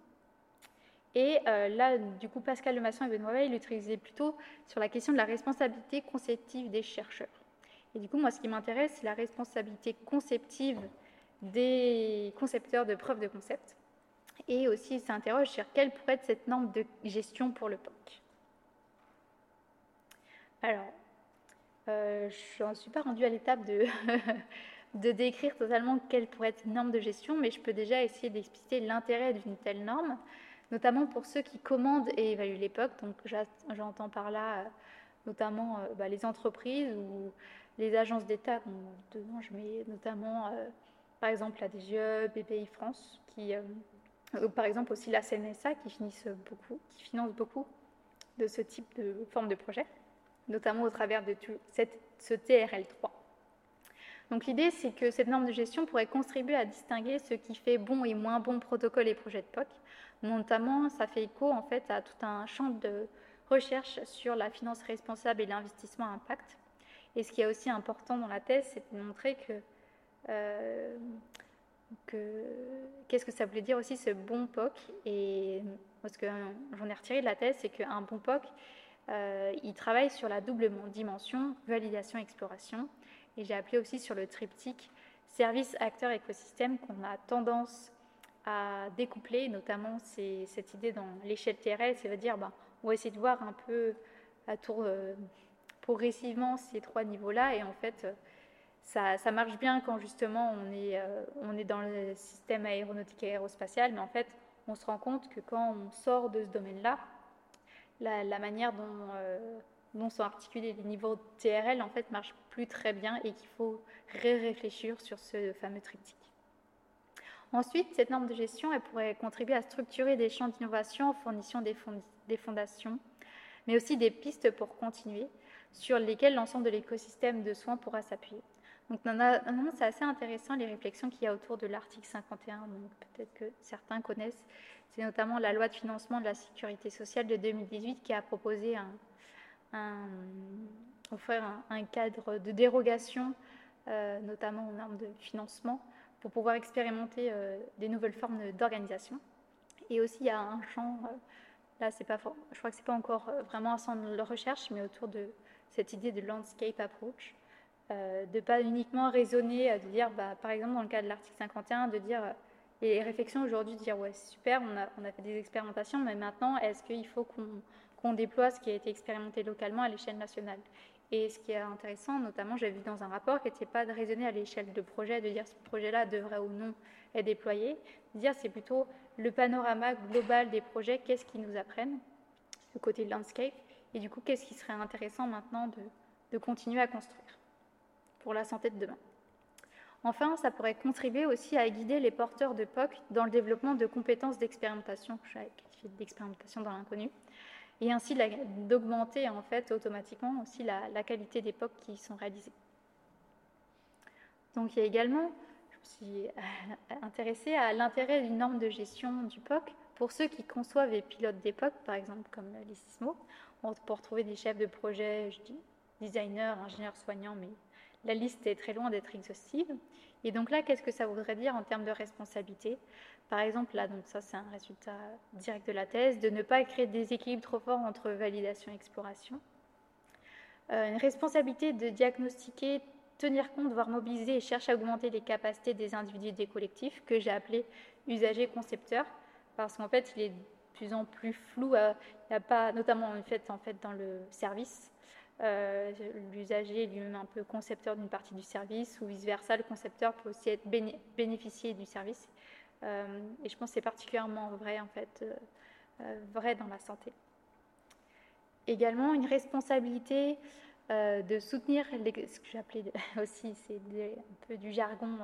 Et là, du coup, Pascal Lemasson et Benoît Veil l'utilisaient plutôt sur la question de la responsabilité conceptive des chercheurs. Et du coup, moi, ce qui m'intéresse, c'est la responsabilité conceptive des concepteurs de preuves de concept. Et aussi, il s'interroge sur quelle pourrait être cette norme de gestion pour le POC. Alors, euh, je ne suis pas rendue à l'étape [LAUGHS] de, décrire totalement quelle pourrait être une norme de gestion, mais je peux déjà essayer d'expliquer l'intérêt d'une telle norme, notamment pour ceux qui commandent et évaluent l'époque. Donc, j'entends par là euh, notamment euh, bah, les entreprises ou les agences d'État, dedans je mets notamment euh, par exemple la DGE, BPI France, qui, euh, par exemple aussi la CNSA qui, finissent beaucoup, qui finance beaucoup de ce type de forme de projet, notamment au travers de ce TRL3. Donc l'idée, c'est que cette norme de gestion pourrait contribuer à distinguer ce qui fait bon et moins bon protocole et projet de POC. Notamment, ça fait écho en fait à tout un champ de recherche sur la finance responsable et l'investissement à impact, et ce qui est aussi important dans la thèse, c'est de montrer que, euh, qu'est-ce que ça voulait dire aussi ce bon POC. Et ce que j'en ai retiré de la thèse, c'est qu'un bon POC, euh, il travaille sur la double dimension validation, exploration. Et j'ai appelé aussi sur le triptyque service, acteur, écosystème qu'on a tendance à découpler, notamment cette idée dans l'échelle TRL, c'est-à-dire ben, on va essayer de voir un peu à tour progressivement ces trois niveaux-là. Et en fait, ça, ça, marche bien quand justement on est, euh, on est dans le système aéronautique et aérospatial, mais en fait, on se rend compte que quand on sort de ce domaine-là, la, manière dont, euh, dont, sont articulés les niveaux TRL en fait marche plus très bien et qu'il faut réfléchir sur ce fameux triptyque. Ensuite, cette norme de gestion elle pourrait contribuer à structurer des champs d'innovation en fournissant des, des fondations, mais aussi des pistes pour continuer sur lesquels l'ensemble de l'écosystème de soins pourra s'appuyer. Donc, c'est assez intéressant les réflexions qu'il y a autour de l'article 51, donc peut-être que certains connaissent. C'est notamment la loi de financement de la sécurité sociale de 2018 qui a proposé un, un, cadre de dérogation, euh, notamment en termes de financement, pour pouvoir expérimenter euh, des nouvelles formes d'organisation. Et aussi, il y a un champ, euh, là, pas, je crois que ce n'est pas encore vraiment un centre de recherche, mais autour de cette idée de landscape approach, de ne pas uniquement raisonner, de dire, bah, par exemple dans le cas de l'article 51, de dire, les réflexions aujourd'hui, de dire, ouais, super, on a, on a, fait des expérimentations, mais maintenant, est-ce qu'il faut qu'on déploie ce qui a été expérimenté localement à l'échelle nationale? Et ce qui est intéressant, notamment, j'ai vu dans un rapport, qui n'était pas de raisonner à l'échelle de projet, de dire ce projet-là devrait ou non être déployé, de dire c'est plutôt le panorama global des projets, qu'est-ce qu'ils nous apprennent, le côté landscape, et du coup, qu'est-ce qui serait intéressant maintenant de, continuer à construire pour la santé de demain? Enfin, ça pourrait contribuer aussi à guider les porteurs de POC dans le développement de compétences d'expérimentation, d'expérimentation dans l'inconnu, et ainsi d'augmenter en fait automatiquement aussi la, qualité des POC qui sont réalisés. Donc il y a également, je me suis euh, intéressée à l'intérêt d'une norme de gestion du POC pour ceux qui conçoivent et pilotent des POC, par exemple comme les SISMO. On peut retrouver des chefs de projet, designers, ingénieurs, soignants, mais la liste est très loin d'être exhaustive. Et donc là, qu'est-ce que ça voudrait dire en termes de responsabilité? Par exemple, là, donc ça c'est un résultat direct de la thèse, de ne pas créer des équilibres trop forts entre validation et exploration. Euh, une responsabilité de diagnostiquer, tenir compte, voire mobiliser et chercher à augmenter les capacités des individus et des collectifs, que j'ai appelé usager concepteur, parce qu'en fait, il est plus en plus flou, euh, il n'y a pas, notamment en fait, en fait dans le service, euh, l'usager est lui-même un peu concepteur d'une partie du service, ou vice-versa, le concepteur peut aussi être bénéficier du service. Euh, et je pense que c'est particulièrement vrai, en fait, euh, vrai dans la santé. Également, une responsabilité de soutenir ce que j'appelais [LAUGHS] aussi, c'est un peu du jargon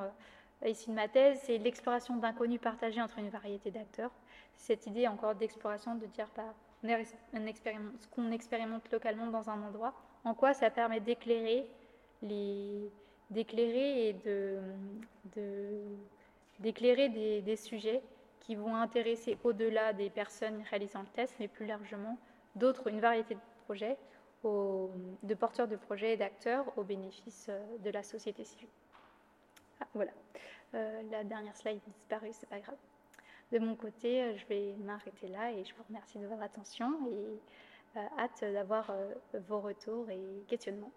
ici de ma thèse, c'est l'exploration d'inconnus partagés entre une variété d'acteurs. Cette idée encore d'exploration, de dire bah, ce qu'on expérimente localement dans un endroit, en quoi ça permet d'éclairer d'éclairer et de, d'éclairer des, sujets qui vont intéresser au-delà des personnes réalisant le test, mais plus largement d'autres, une variété de projets, de porteurs de projets et d'acteurs au bénéfice euh, de la société civile. Ah, voilà, euh, la dernière slide disparue, c'est pas grave. De mon côté, euh, je vais m'arrêter là et je vous remercie de votre attention et hâte d'avoir vos retours et questionnements.